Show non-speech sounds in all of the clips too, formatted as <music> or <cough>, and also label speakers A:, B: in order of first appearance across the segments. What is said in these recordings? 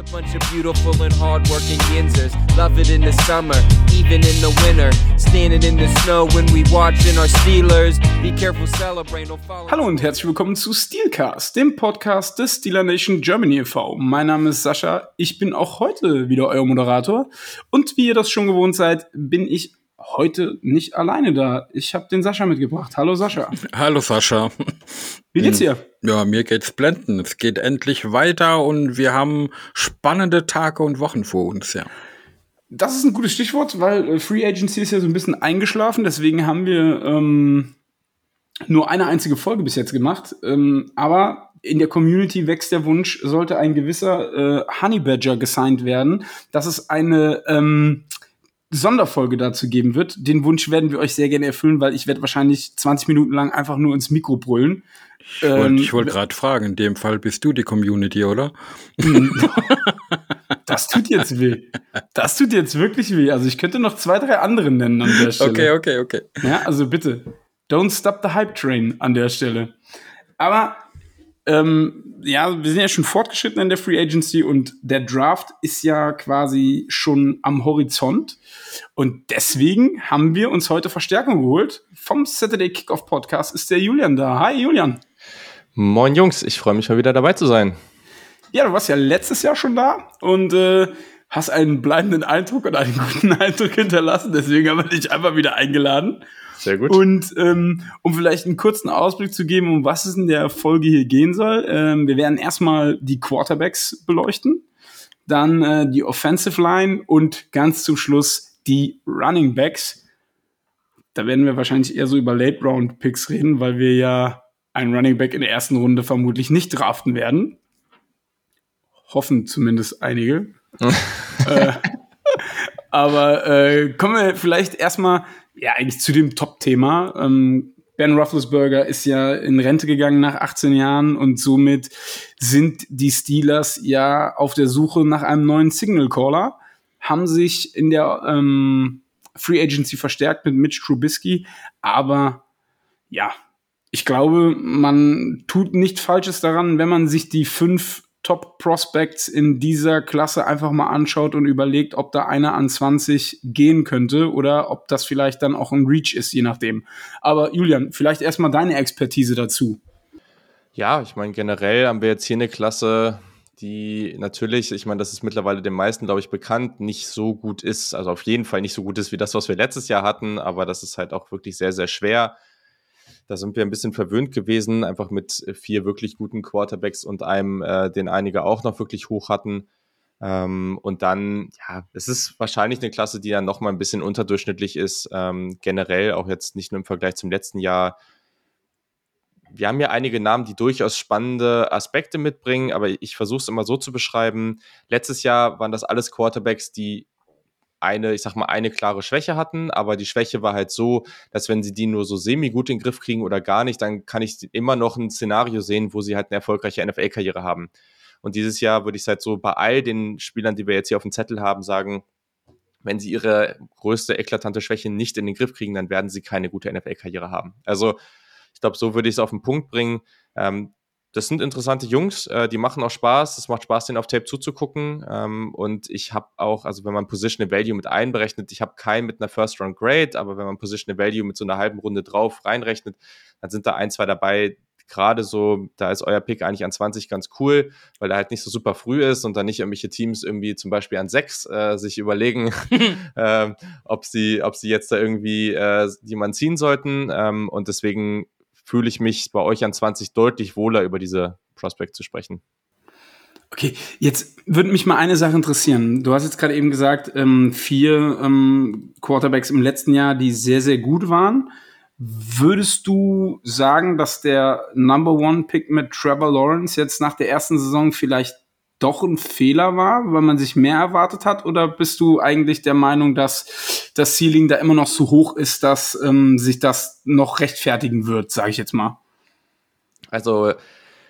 A: a bunch of beautiful and hardworking Yinzers. Love it in the summer, even in the winter. Standing in the snow when we watching our Steelers. Be careful, celebrate, don't follow.
B: Hallo und herzlich willkommen zu Steelcast, dem Podcast des Steeler Nation Germany e.V. Mein Name ist Sascha, ich bin auch heute wieder euer Moderator. Und wie ihr das schon gewohnt seid, bin ich heute nicht alleine da. Ich habe den Sascha mitgebracht. Hallo Sascha. <laughs>
C: Hallo Sascha.
B: Wie geht's dir?
C: Ja, mir geht's blenden. Es geht endlich weiter und wir haben spannende Tage und Wochen vor uns, ja.
B: Das ist ein gutes Stichwort, weil äh, Free Agency ist ja so ein bisschen eingeschlafen. Deswegen haben wir ähm, nur eine einzige Folge bis jetzt gemacht. Ähm, aber in der Community wächst der Wunsch, sollte ein gewisser äh, Honey Badger gesigned werden, dass es eine ähm, Sonderfolge dazu geben wird. Den Wunsch werden wir euch sehr gerne erfüllen, weil ich werde wahrscheinlich 20 Minuten lang einfach nur ins Mikro brüllen.
C: Ich wollte wollt gerade fragen, in dem Fall bist du die Community, oder? <laughs>
B: Das tut jetzt weh. Das tut jetzt wirklich weh. Also ich könnte noch zwei, drei andere nennen an der Stelle.
C: Okay, okay, okay.
B: Ja, also bitte. Don't stop the hype train an der Stelle. Aber ähm, ja, wir sind ja schon fortgeschritten in der Free Agency und der Draft ist ja quasi schon am Horizont. Und deswegen haben wir uns heute Verstärkung geholt. Vom Saturday Kickoff Podcast ist der Julian da. Hi, Julian.
D: Moin Jungs, ich freue mich mal wieder dabei zu sein.
B: Ja, du warst ja letztes Jahr schon da und äh, hast einen bleibenden Eindruck und einen guten <laughs> Eindruck hinterlassen. Deswegen haben wir dich einfach wieder eingeladen.
D: Sehr gut.
B: Und ähm, um vielleicht einen kurzen Ausblick zu geben, um was es in der Folge hier gehen soll, ähm, wir werden erstmal die Quarterbacks beleuchten, dann äh, die Offensive Line und ganz zum Schluss die Running Backs. Da werden wir wahrscheinlich eher so über Late Round Picks reden, weil wir ja einen Running Back in der ersten Runde vermutlich nicht draften werden. Hoffen zumindest einige. <laughs> äh, aber äh, kommen wir vielleicht erstmal ja eigentlich zu dem Top-Thema. Ähm, ben Roethlisberger ist ja in Rente gegangen nach 18 Jahren und somit sind die Steelers ja auf der Suche nach einem neuen Signal Caller, haben sich in der ähm, Free Agency verstärkt mit Mitch Trubisky, aber ja, ich glaube, man tut nichts Falsches daran, wenn man sich die fünf Top Prospects in dieser Klasse einfach mal anschaut und überlegt, ob da einer an 20 gehen könnte oder ob das vielleicht dann auch ein Reach ist, je nachdem. Aber Julian, vielleicht erstmal deine Expertise dazu.
D: Ja, ich meine, generell haben wir jetzt hier eine Klasse, die natürlich, ich meine, das ist mittlerweile den meisten, glaube ich, bekannt, nicht so gut ist. Also auf jeden Fall nicht so gut ist wie das, was wir letztes Jahr hatten, aber das ist halt auch wirklich sehr, sehr schwer. Da sind wir ein bisschen verwöhnt gewesen, einfach mit vier wirklich guten Quarterbacks und einem, äh, den einige auch noch wirklich hoch hatten. Ähm, und dann, ja, es ist wahrscheinlich eine Klasse, die dann noch mal ein bisschen unterdurchschnittlich ist, ähm, generell, auch jetzt nicht nur im Vergleich zum letzten Jahr. Wir haben ja einige Namen, die durchaus spannende Aspekte mitbringen, aber ich versuche es immer so zu beschreiben. Letztes Jahr waren das alles Quarterbacks, die eine, ich sag mal, eine klare Schwäche hatten, aber die Schwäche war halt so, dass wenn sie die nur so semi gut in den Griff kriegen oder gar nicht, dann kann ich immer noch ein Szenario sehen, wo sie halt eine erfolgreiche NFL-Karriere haben. Und dieses Jahr würde ich halt so bei all den Spielern, die wir jetzt hier auf dem Zettel haben, sagen, wenn sie ihre größte eklatante Schwäche nicht in den Griff kriegen, dann werden sie keine gute NFL-Karriere haben. Also ich glaube, so würde ich es auf den Punkt bringen. Ähm, das sind interessante Jungs, äh, die machen auch Spaß. Es macht Spaß, denen auf Tape zuzugucken. Ähm, und ich habe auch, also wenn man Positional Value mit einberechnet, ich habe keinen mit einer First Round Grade, aber wenn man Positional Value mit so einer halben Runde drauf reinrechnet, dann sind da ein, zwei dabei. Gerade so, da ist euer Pick eigentlich an 20 ganz cool, weil er halt nicht so super früh ist und dann nicht irgendwelche Teams irgendwie zum Beispiel an 6 äh, sich überlegen, <laughs> äh, ob, sie, ob sie jetzt da irgendwie äh, jemanden ziehen sollten. Ähm, und deswegen fühle ich mich bei euch an 20 deutlich wohler über diese Prospect zu sprechen.
B: Okay, jetzt würde mich mal eine Sache interessieren. Du hast jetzt gerade eben gesagt, ähm, vier ähm, Quarterbacks im letzten Jahr, die sehr, sehr gut waren. Würdest du sagen, dass der Number One Pick mit Trevor Lawrence jetzt nach der ersten Saison vielleicht doch ein Fehler war, weil man sich mehr erwartet hat? Oder bist du eigentlich der Meinung, dass das Ceiling da immer noch so hoch ist, dass ähm, sich das noch rechtfertigen wird, sage ich jetzt mal?
D: Also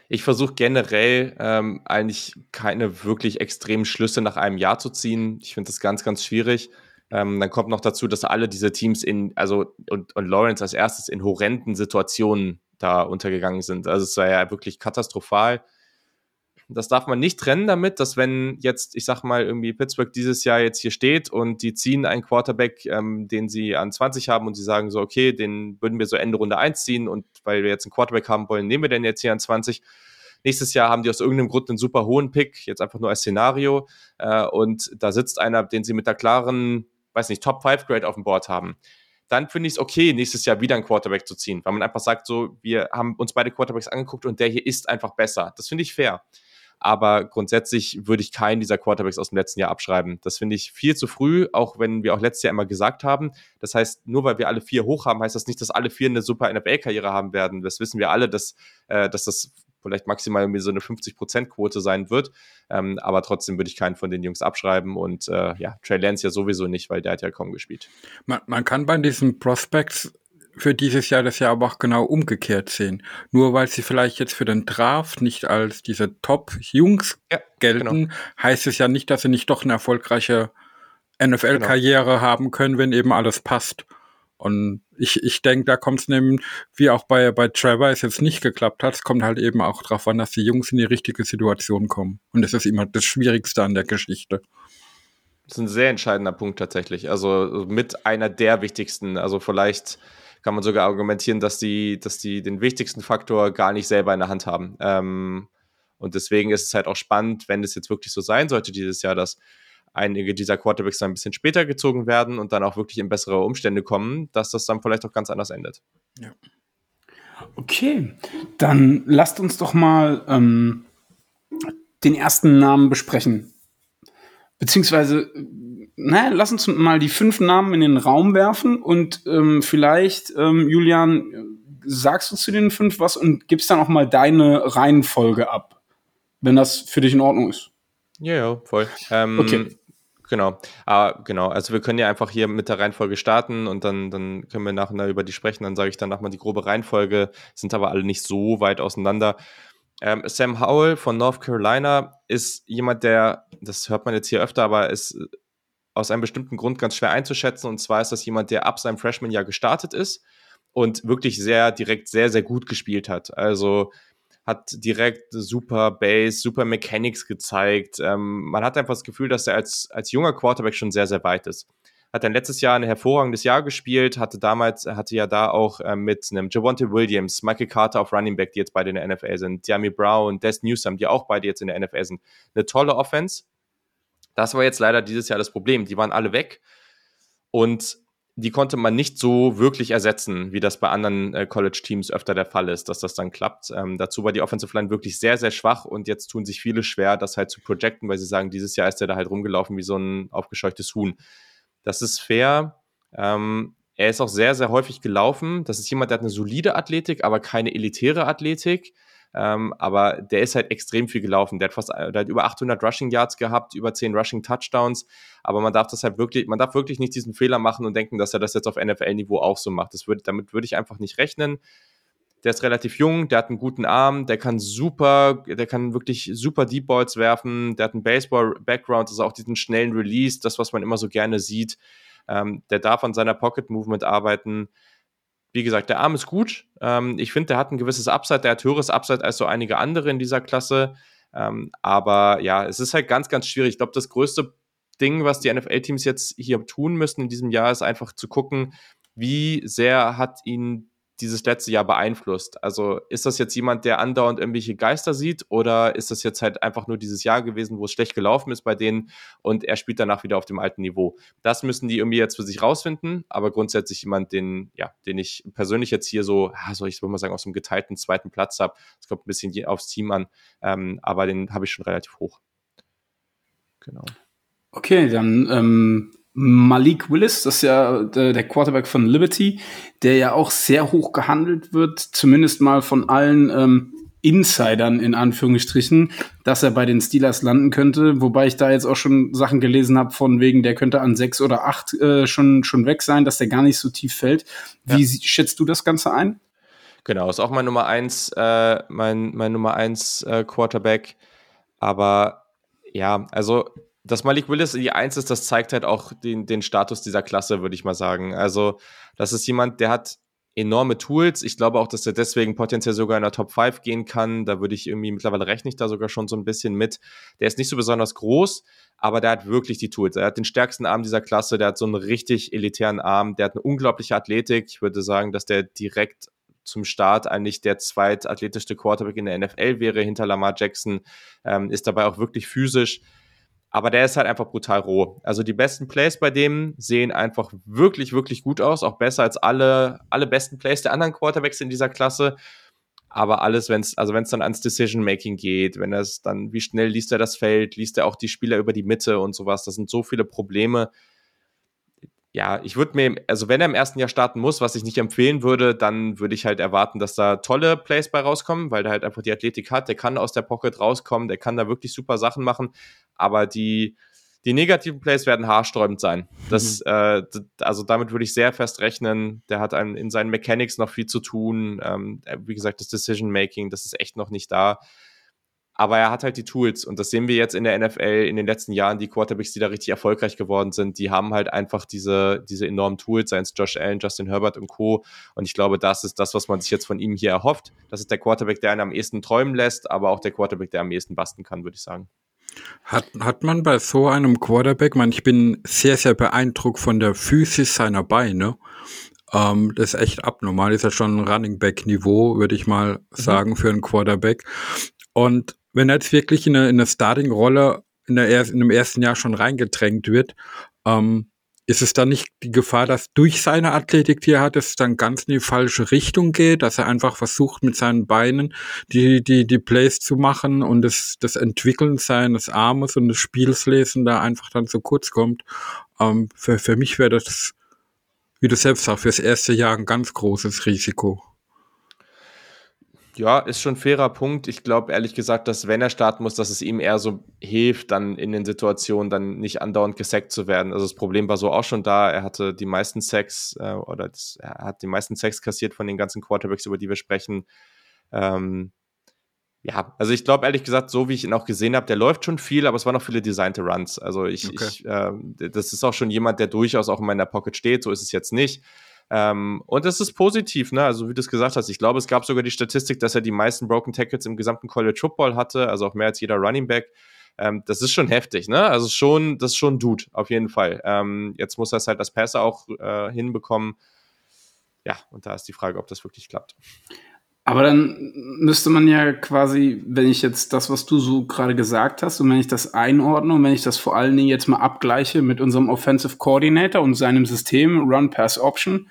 D: ich versuche generell ähm, eigentlich keine wirklich extremen Schlüsse nach einem Jahr zu ziehen. Ich finde das ganz, ganz schwierig. Ähm, dann kommt noch dazu, dass alle diese Teams in, also und, und Lawrence als erstes in horrenden Situationen da untergegangen sind. Also es war ja wirklich katastrophal das darf man nicht trennen damit, dass wenn jetzt, ich sag mal, irgendwie Pittsburgh dieses Jahr jetzt hier steht und die ziehen einen Quarterback, ähm, den sie an 20 haben und sie sagen so, okay, den würden wir so Ende Runde 1 ziehen und weil wir jetzt einen Quarterback haben wollen, nehmen wir den jetzt hier an 20. Nächstes Jahr haben die aus irgendeinem Grund einen super hohen Pick, jetzt einfach nur als Szenario. Äh, und da sitzt einer, den sie mit der klaren, weiß nicht, Top 5 Grade auf dem Board haben dann finde ich es okay, nächstes Jahr wieder einen Quarterback zu ziehen, weil man einfach sagt, so, wir haben uns beide Quarterbacks angeguckt und der hier ist einfach besser. Das finde ich fair. Aber grundsätzlich würde ich keinen dieser Quarterbacks aus dem letzten Jahr abschreiben. Das finde ich viel zu früh, auch wenn wir auch letztes Jahr immer gesagt haben. Das heißt, nur weil wir alle vier hoch haben, heißt das nicht, dass alle vier eine super NFL-Karriere haben werden. Das wissen wir alle, dass, äh, dass das vielleicht maximal irgendwie so eine 50%-Quote sein wird. Ähm, aber trotzdem würde ich keinen von den Jungs abschreiben und äh, ja, Trey Lance ja sowieso nicht, weil der hat ja kaum gespielt.
C: Man, man kann bei diesen Prospects für dieses Jahr das ja aber auch genau umgekehrt sehen. Nur weil sie vielleicht jetzt für den Draft nicht als diese Top-Jungs ja, gelten, genau. heißt es ja nicht, dass sie nicht doch eine erfolgreiche NFL-Karriere genau. haben können, wenn eben alles passt. Und ich, ich denke, da kommt es nämlich, wie auch bei, bei Trevor es jetzt nicht geklappt hat, es kommt halt eben auch darauf an, dass die Jungs in die richtige Situation kommen. Und das ist immer das Schwierigste an der Geschichte.
D: Das ist ein sehr entscheidender Punkt tatsächlich. Also mit einer der wichtigsten. Also vielleicht kann man sogar argumentieren, dass die, dass die den wichtigsten Faktor gar nicht selber in der Hand haben. Ähm, und deswegen ist es halt auch spannend, wenn es jetzt wirklich so sein sollte dieses Jahr, dass einige dieser Quarterbacks dann ein bisschen später gezogen werden und dann auch wirklich in bessere Umstände kommen, dass das dann vielleicht auch ganz anders endet. Ja.
B: Okay, dann lasst uns doch mal ähm, den ersten Namen besprechen. Beziehungsweise, naja, lass uns mal die fünf Namen in den Raum werfen und ähm, vielleicht, ähm, Julian, sagst du zu den fünf was und gibst dann auch mal deine Reihenfolge ab, wenn das für dich in Ordnung ist.
D: Ja, ja, voll. Ähm, okay. Genau. Ah, genau. Also wir können ja einfach hier mit der Reihenfolge starten und dann, dann können wir nachher über die sprechen. Dann sage ich danach mal die grobe Reihenfolge, sind aber alle nicht so weit auseinander. Ähm, Sam Howell von North Carolina ist jemand, der, das hört man jetzt hier öfter, aber ist aus einem bestimmten Grund ganz schwer einzuschätzen. Und zwar ist das jemand, der ab seinem Freshman-Jahr gestartet ist und wirklich sehr direkt sehr, sehr gut gespielt hat. Also hat direkt super Base, super Mechanics gezeigt. Ähm, man hat einfach das Gefühl, dass er als, als junger Quarterback schon sehr, sehr weit ist. Hat dann letztes Jahr ein hervorragendes Jahr gespielt, hatte damals, hatte ja da auch äh, mit einem Javonte Williams, Michael Carter auf Running Back, die jetzt beide in der NFL sind, Jamie Brown, Des Newsom, die auch beide jetzt in der NFL sind. Eine tolle Offense. Das war jetzt leider dieses Jahr das Problem. Die waren alle weg. Und die konnte man nicht so wirklich ersetzen, wie das bei anderen äh, College-Teams öfter der Fall ist, dass das dann klappt. Ähm, dazu war die Offensive Line wirklich sehr, sehr schwach und jetzt tun sich viele schwer, das halt zu projecten, weil sie sagen, dieses Jahr ist der da halt rumgelaufen wie so ein aufgescheuchtes Huhn. Das ist fair. Ähm, er ist auch sehr, sehr häufig gelaufen. Das ist jemand, der hat eine solide Athletik, aber keine elitäre Athletik. Ähm, aber der ist halt extrem viel gelaufen. Der hat fast der hat über 800 Rushing Yards gehabt, über 10 Rushing Touchdowns. Aber man darf das halt wirklich, man darf wirklich nicht diesen Fehler machen und denken, dass er das jetzt auf NFL-Niveau auch so macht. Das würde, damit würde ich einfach nicht rechnen. Der ist relativ jung, der hat einen guten Arm, der kann super, der kann wirklich super Deep Balls werfen, der hat einen Baseball-Background, also auch diesen schnellen Release, das, was man immer so gerne sieht. Ähm, der darf an seiner Pocket-Movement arbeiten wie gesagt, der Arm ist gut. Ähm, ich finde, der hat ein gewisses Upside, der hat höheres Upside als so einige andere in dieser Klasse. Ähm, aber ja, es ist halt ganz, ganz schwierig. Ich glaube, das größte Ding, was die NFL-Teams jetzt hier tun müssen in diesem Jahr, ist einfach zu gucken, wie sehr hat ihn dieses letzte Jahr beeinflusst? Also ist das jetzt jemand, der andauernd irgendwelche Geister sieht oder ist das jetzt halt einfach nur dieses Jahr gewesen, wo es schlecht gelaufen ist bei denen und er spielt danach wieder auf dem alten Niveau? Das müssen die irgendwie jetzt für sich rausfinden, aber grundsätzlich jemand, den, ja, den ich persönlich jetzt hier so, soll ich mal sagen, aus dem geteilten zweiten Platz habe. Es kommt ein bisschen aufs Team an, ähm, aber den habe ich schon relativ hoch.
B: Genau. Okay, dann ähm, Malik Willis, das ist ja der, der, Quarterback von Liberty, der ja auch sehr hoch gehandelt wird, zumindest mal von allen ähm, Insidern in Anführungsstrichen, dass er bei den Steelers landen könnte, wobei ich da jetzt auch schon Sachen gelesen habe von wegen, der könnte an sechs oder acht äh, schon schon weg sein, dass der gar nicht so tief fällt. Wie ja. schätzt du das Ganze ein?
D: Genau, ist auch mein Nummer eins, äh, mein mein Nummer eins äh, Quarterback, aber ja, also dass Malik Willis die Eins ist, das zeigt halt auch den, den Status dieser Klasse, würde ich mal sagen. Also, das ist jemand, der hat enorme Tools. Ich glaube auch, dass er deswegen potenziell sogar in der Top 5 gehen kann. Da würde ich irgendwie, mittlerweile rechne ich da sogar schon so ein bisschen mit. Der ist nicht so besonders groß, aber der hat wirklich die Tools. Er hat den stärksten Arm dieser Klasse, der hat so einen richtig elitären Arm, der hat eine unglaubliche Athletik. Ich würde sagen, dass der direkt zum Start eigentlich der zweitathletischste Quarterback in der NFL wäre hinter Lamar Jackson, ähm, ist dabei auch wirklich physisch. Aber der ist halt einfach brutal roh. Also die besten Plays bei dem sehen einfach wirklich, wirklich gut aus. Auch besser als alle, alle besten Plays der anderen Quarterbacks in dieser Klasse. Aber alles, wenn es, also wenn dann ans Decision-Making geht, wenn es dann, wie schnell liest er das Feld, liest er auch die Spieler über die Mitte und sowas, das sind so viele Probleme. Ja, ich würde mir, also wenn er im ersten Jahr starten muss, was ich nicht empfehlen würde, dann würde ich halt erwarten, dass da tolle Plays bei rauskommen, weil der halt einfach die Athletik hat, der kann aus der Pocket rauskommen, der kann da wirklich super Sachen machen aber die, die negativen Plays werden haarsträubend sein. Das, mhm. äh, also damit würde ich sehr fest rechnen. Der hat einen, in seinen Mechanics noch viel zu tun. Ähm, äh, wie gesagt, das Decision Making, das ist echt noch nicht da. Aber er hat halt die Tools und das sehen wir jetzt in der NFL in den letzten Jahren. Die Quarterbacks, die da richtig erfolgreich geworden sind, die haben halt einfach diese, diese enormen Tools, seien es Josh Allen, Justin Herbert und Co. Und ich glaube, das ist das, was man sich jetzt von ihm hier erhofft. Das ist der Quarterback, der einen am ehesten träumen lässt, aber auch der Quarterback, der am ehesten basten kann, würde ich sagen.
C: Hat, hat man bei so einem Quarterback, man, ich bin sehr, sehr beeindruckt von der Physis seiner Beine. Ähm, das ist echt abnormal. Ist ja schon ein Running Back Niveau, würde ich mal mhm. sagen, für einen Quarterback. Und wenn er jetzt wirklich in eine, in eine Starting-Rolle in, der, in dem ersten Jahr schon reingedrängt wird, ähm, ist es dann nicht die Gefahr, dass durch seine Athletik, die er hat, es dann ganz in die falsche Richtung geht, dass er einfach versucht, mit seinen Beinen die, die, die Plays zu machen und das, das Entwickeln seines Armes und des Spielslesen da einfach dann zu kurz kommt? Ähm, für, für mich wäre das, wie du selbst sagst, fürs erste Jahr ein ganz großes Risiko.
D: Ja, ist schon ein fairer Punkt. Ich glaube ehrlich gesagt, dass wenn er starten muss, dass es ihm eher so hilft, dann in den Situationen dann nicht andauernd gesackt zu werden. Also das Problem war so auch schon da. Er hatte die meisten Sacks äh, oder das, er hat die meisten Sacks kassiert von den ganzen Quarterbacks, über die wir sprechen. Ähm, ja, also ich glaube ehrlich gesagt, so wie ich ihn auch gesehen habe, der läuft schon viel, aber es waren noch viele designte Runs. Also ich, okay. ich äh, das ist auch schon jemand, der durchaus auch in meiner Pocket steht. So ist es jetzt nicht. Ähm, und es ist positiv, ne? Also wie du es gesagt hast, ich glaube, es gab sogar die Statistik, dass er die meisten Broken Tackles im gesamten College Football hatte, also auch mehr als jeder Running Back. Ähm, das ist schon heftig, ne? Also schon, das ist schon Dude, auf jeden Fall. Ähm, jetzt muss er es halt das Passer auch äh, hinbekommen. Ja, und da ist die Frage, ob das wirklich klappt.
B: Aber dann müsste man ja quasi, wenn ich jetzt das, was du so gerade gesagt hast, und wenn ich das einordne und wenn ich das vor allen Dingen jetzt mal abgleiche mit unserem Offensive Coordinator und seinem System Run Pass Option,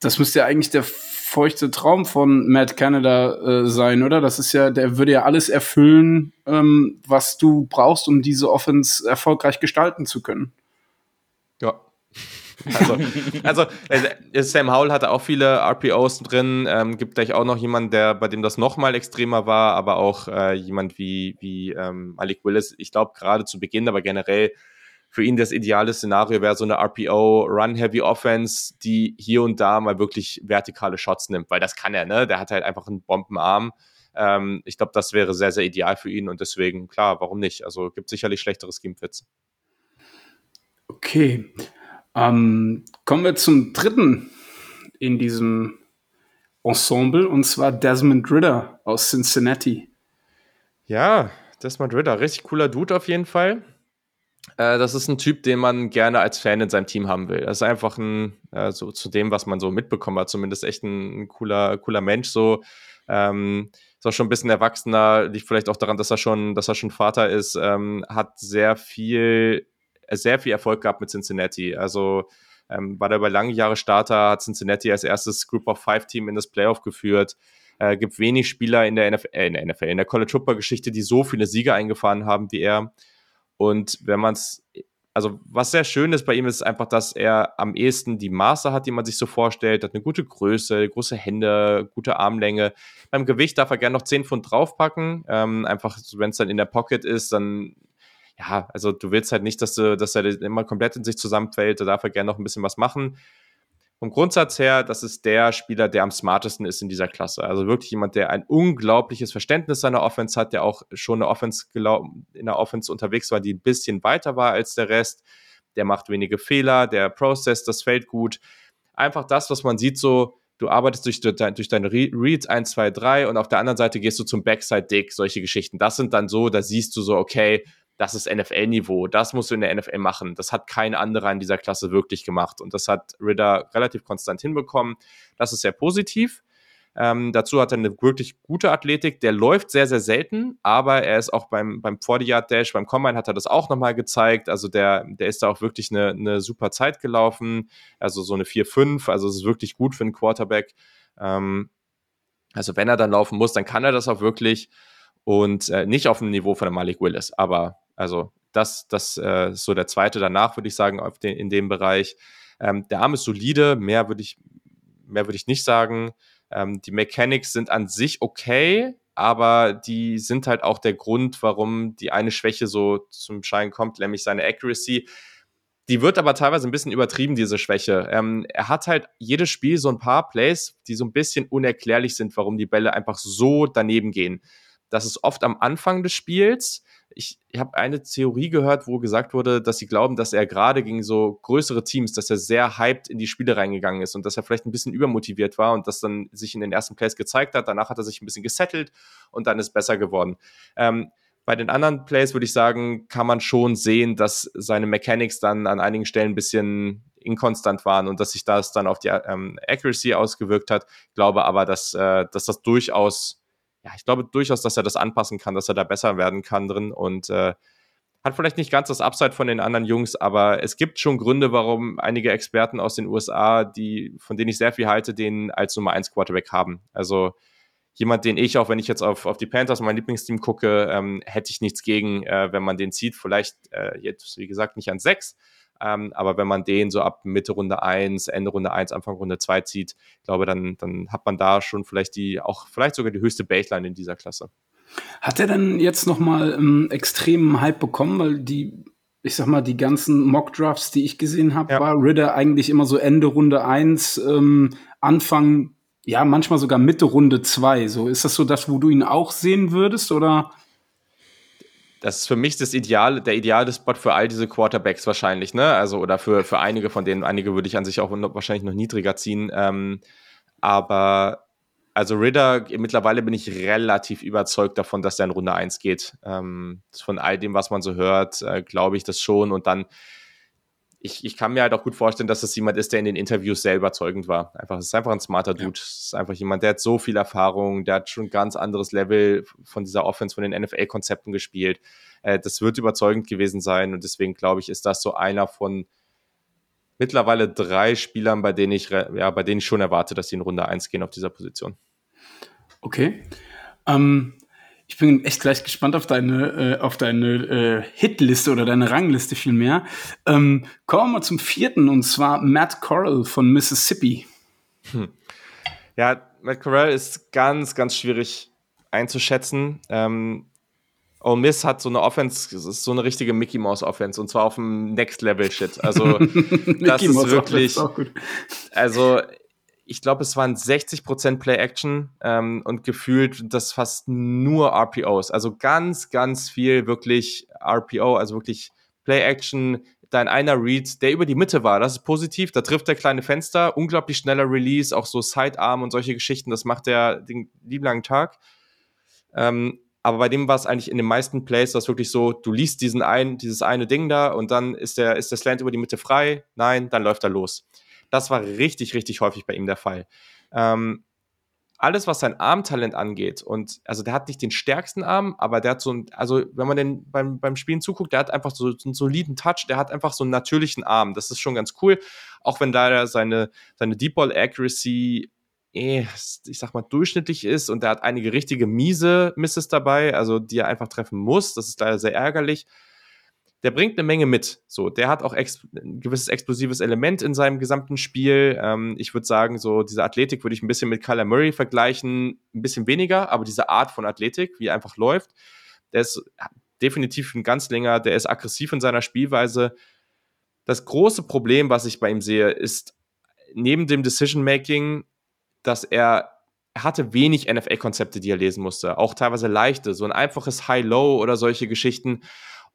B: das müsste ja eigentlich der feuchte Traum von Matt Canada äh, sein, oder? Das ist ja, der würde ja alles erfüllen, ähm, was du brauchst, um diese Offense erfolgreich gestalten zu können.
D: Ja, also, also äh, Sam Howell hatte auch viele RPOs drin. Ähm, gibt gleich auch noch jemanden, der bei dem das noch mal extremer war, aber auch äh, jemand wie, wie ähm, Malik Willis. Ich glaube, gerade zu Beginn, aber generell für ihn das ideale Szenario wäre so eine RPO Run-Heavy Offense, die hier und da mal wirklich vertikale Shots nimmt, weil das kann er, ne? Der hat halt einfach einen Bombenarm. Ähm, ich glaube, das wäre sehr, sehr ideal für ihn und deswegen, klar, warum nicht? Also gibt sicherlich schlechtere Scheme-Fits.
B: Okay. Ähm, kommen wir zum dritten in diesem Ensemble und zwar Desmond Ritter aus Cincinnati.
D: Ja, Desmond Ritter, richtig cooler Dude auf jeden Fall. Äh, das ist ein Typ, den man gerne als Fan in seinem Team haben will. Das ist einfach ein, äh, so zu dem, was man so mitbekommen hat, zumindest echt ein, ein cooler, cooler Mensch. So, ähm, ist auch schon ein bisschen erwachsener, liegt vielleicht auch daran, dass er schon, dass er schon Vater ist, ähm, hat sehr viel sehr viel Erfolg gehabt mit Cincinnati. Also ähm, war da über lange Jahre Starter, hat Cincinnati als erstes Group of Five Team in das Playoff geführt. Äh, gibt wenig Spieler in der NFL, äh, in der NFL, in der College Football Geschichte, die so viele Siege eingefahren haben wie er. Und wenn man es, also was sehr schön ist bei ihm, ist einfach, dass er am ehesten die Maße hat, die man sich so vorstellt, hat eine gute Größe, große Hände, gute Armlänge. Beim Gewicht darf er gerne noch 10 Pfund draufpacken. Ähm, einfach, wenn es dann in der Pocket ist, dann ja, also du willst halt nicht, dass, du, dass er immer komplett in sich zusammenfällt, da darf er gerne noch ein bisschen was machen. Vom Grundsatz her, das ist der Spieler, der am smartesten ist in dieser Klasse. Also wirklich jemand, der ein unglaubliches Verständnis seiner Offense hat, der auch schon eine Offense in der Offense unterwegs war, die ein bisschen weiter war als der Rest. Der macht wenige Fehler, der processt das Feld gut. Einfach das, was man sieht, so du arbeitest durch, durch deine Reads 1, 2, 3 und auf der anderen Seite gehst du zum Backside-Dig, solche Geschichten. Das sind dann so, da siehst du so, okay, das ist NFL-Niveau, das musst du in der NFL machen. Das hat kein anderer in dieser Klasse wirklich gemacht und das hat Ritter relativ konstant hinbekommen. Das ist sehr positiv. Ähm, dazu hat er eine wirklich gute Athletik. Der läuft sehr, sehr selten, aber er ist auch beim, beim 40-Yard-Dash, beim Combine hat er das auch nochmal gezeigt. Also der, der ist da auch wirklich eine, eine super Zeit gelaufen. Also so eine 4-5, also es ist wirklich gut für einen Quarterback. Ähm, also wenn er dann laufen muss, dann kann er das auch wirklich und äh, nicht auf dem Niveau von Malik Willis. Aber also das, das äh, ist so der zweite danach, würde ich sagen, den, in dem Bereich. Ähm, der Arm ist solide, mehr würde ich, mehr würde ich nicht sagen. Ähm, die Mechanics sind an sich okay, aber die sind halt auch der Grund, warum die eine Schwäche so zum Schein kommt, nämlich seine Accuracy. Die wird aber teilweise ein bisschen übertrieben, diese Schwäche. Ähm, er hat halt jedes Spiel so ein paar Plays, die so ein bisschen unerklärlich sind, warum die Bälle einfach so daneben gehen. Das ist oft am Anfang des Spiels, ich, ich habe eine Theorie gehört, wo gesagt wurde, dass sie glauben, dass er gerade gegen so größere Teams, dass er sehr hyped in die Spiele reingegangen ist und dass er vielleicht ein bisschen übermotiviert war und das dann sich in den ersten Plays gezeigt hat. Danach hat er sich ein bisschen gesettelt und dann ist besser geworden. Ähm, bei den anderen Plays würde ich sagen, kann man schon sehen, dass seine Mechanics dann an einigen Stellen ein bisschen inkonstant waren und dass sich das dann auf die ähm, Accuracy ausgewirkt hat. Ich glaube aber, dass, äh, dass das durchaus ja, ich glaube durchaus, dass er das anpassen kann, dass er da besser werden kann drin und äh, hat vielleicht nicht ganz das Upside von den anderen Jungs, aber es gibt schon Gründe, warum einige Experten aus den USA, die, von denen ich sehr viel halte, den als Nummer 1 Quarterback haben. Also jemand, den ich, auch wenn ich jetzt auf, auf die Panthers, mein Lieblingsteam gucke, ähm, hätte ich nichts gegen, äh, wenn man den zieht. Vielleicht äh, jetzt, wie gesagt, nicht an 6, ähm, aber wenn man den so ab Mitte Runde 1, Ende Runde 1, Anfang Runde 2 zieht, glaube dann, dann hat man da schon vielleicht die, auch vielleicht sogar die höchste Baseline in dieser Klasse.
B: Hat er denn jetzt nochmal einen extremen Hype bekommen, weil die, ich sag mal, die ganzen Mock-Drafts, die ich gesehen habe, ja. war Ritter eigentlich immer so Ende Runde 1, ähm, Anfang, ja, manchmal sogar Mitte Runde 2. So, ist das so das, wo du ihn auch sehen würdest, oder?
D: Das ist für mich das Ideal, der ideale Spot für all diese Quarterbacks wahrscheinlich, ne? Also, oder für, für einige von denen, einige würde ich an sich auch wahrscheinlich noch niedriger ziehen. Ähm, aber also Ritter, mittlerweile bin ich relativ überzeugt davon, dass der in Runde 1 geht. Ähm, von all dem, was man so hört, äh, glaube ich das schon. Und dann ich, ich kann mir halt auch gut vorstellen, dass das jemand ist, der in den Interviews sehr überzeugend war. Einfach, es ist einfach ein smarter Dude. Es ist einfach jemand, der hat so viel Erfahrung, der hat schon ein ganz anderes Level von dieser Offense, von den NFL-Konzepten gespielt. Äh, das wird überzeugend gewesen sein und deswegen glaube ich, ist das so einer von mittlerweile drei Spielern, bei denen ich, ja, bei denen ich schon erwarte, dass sie in Runde 1 gehen auf dieser Position.
B: Okay. Ähm, ich bin echt gleich gespannt auf deine, äh, auf deine äh, Hitliste oder deine Rangliste vielmehr. Ähm, kommen wir mal zum vierten und zwar Matt Corral von Mississippi. Hm.
D: Ja, Matt Corral ist ganz, ganz schwierig einzuschätzen. Ähm, Ole Miss hat so eine Offense, das ist so eine richtige Mickey Mouse Offense und zwar auf dem Next Level Shit. Also <laughs> das ist wirklich, also ich glaube, es waren 60% Play-Action ähm, und gefühlt das fast nur RPOs. Also ganz, ganz viel wirklich RPO, also wirklich Play-Action, da in einer Read, der über die Mitte war. Das ist positiv. Da trifft der kleine Fenster. Unglaublich schneller Release, auch so Sidearm und solche Geschichten. Das macht er den lieben langen Tag. Ähm, aber bei dem war es eigentlich in den meisten Plays das wirklich so, du liest diesen ein, dieses eine Ding da und dann ist der, ist der Slant über die Mitte frei. Nein, dann läuft er los. Das war richtig, richtig häufig bei ihm der Fall. Ähm, alles, was sein Armtalent angeht, und also der hat nicht den stärksten Arm, aber der hat so ein, also wenn man den beim, beim Spielen zuguckt, der hat einfach so, so einen soliden Touch, der hat einfach so einen natürlichen Arm. Das ist schon ganz cool. Auch wenn da seine, seine Deep Ball Accuracy eh, ich sag mal, durchschnittlich ist und der hat einige richtige miese Misses dabei, also die er einfach treffen muss. Das ist leider sehr ärgerlich der bringt eine Menge mit. So, der hat auch ein gewisses explosives Element in seinem gesamten Spiel. Ähm, ich würde sagen, so diese Athletik würde ich ein bisschen mit Kyler Murray vergleichen, ein bisschen weniger, aber diese Art von Athletik, wie er einfach läuft, der ist definitiv ein ganz länger, der ist aggressiv in seiner Spielweise. Das große Problem, was ich bei ihm sehe, ist neben dem Decision Making, dass er er hatte wenig NFL-Konzepte, die er lesen musste, auch teilweise leichte, so ein einfaches High-Low oder solche Geschichten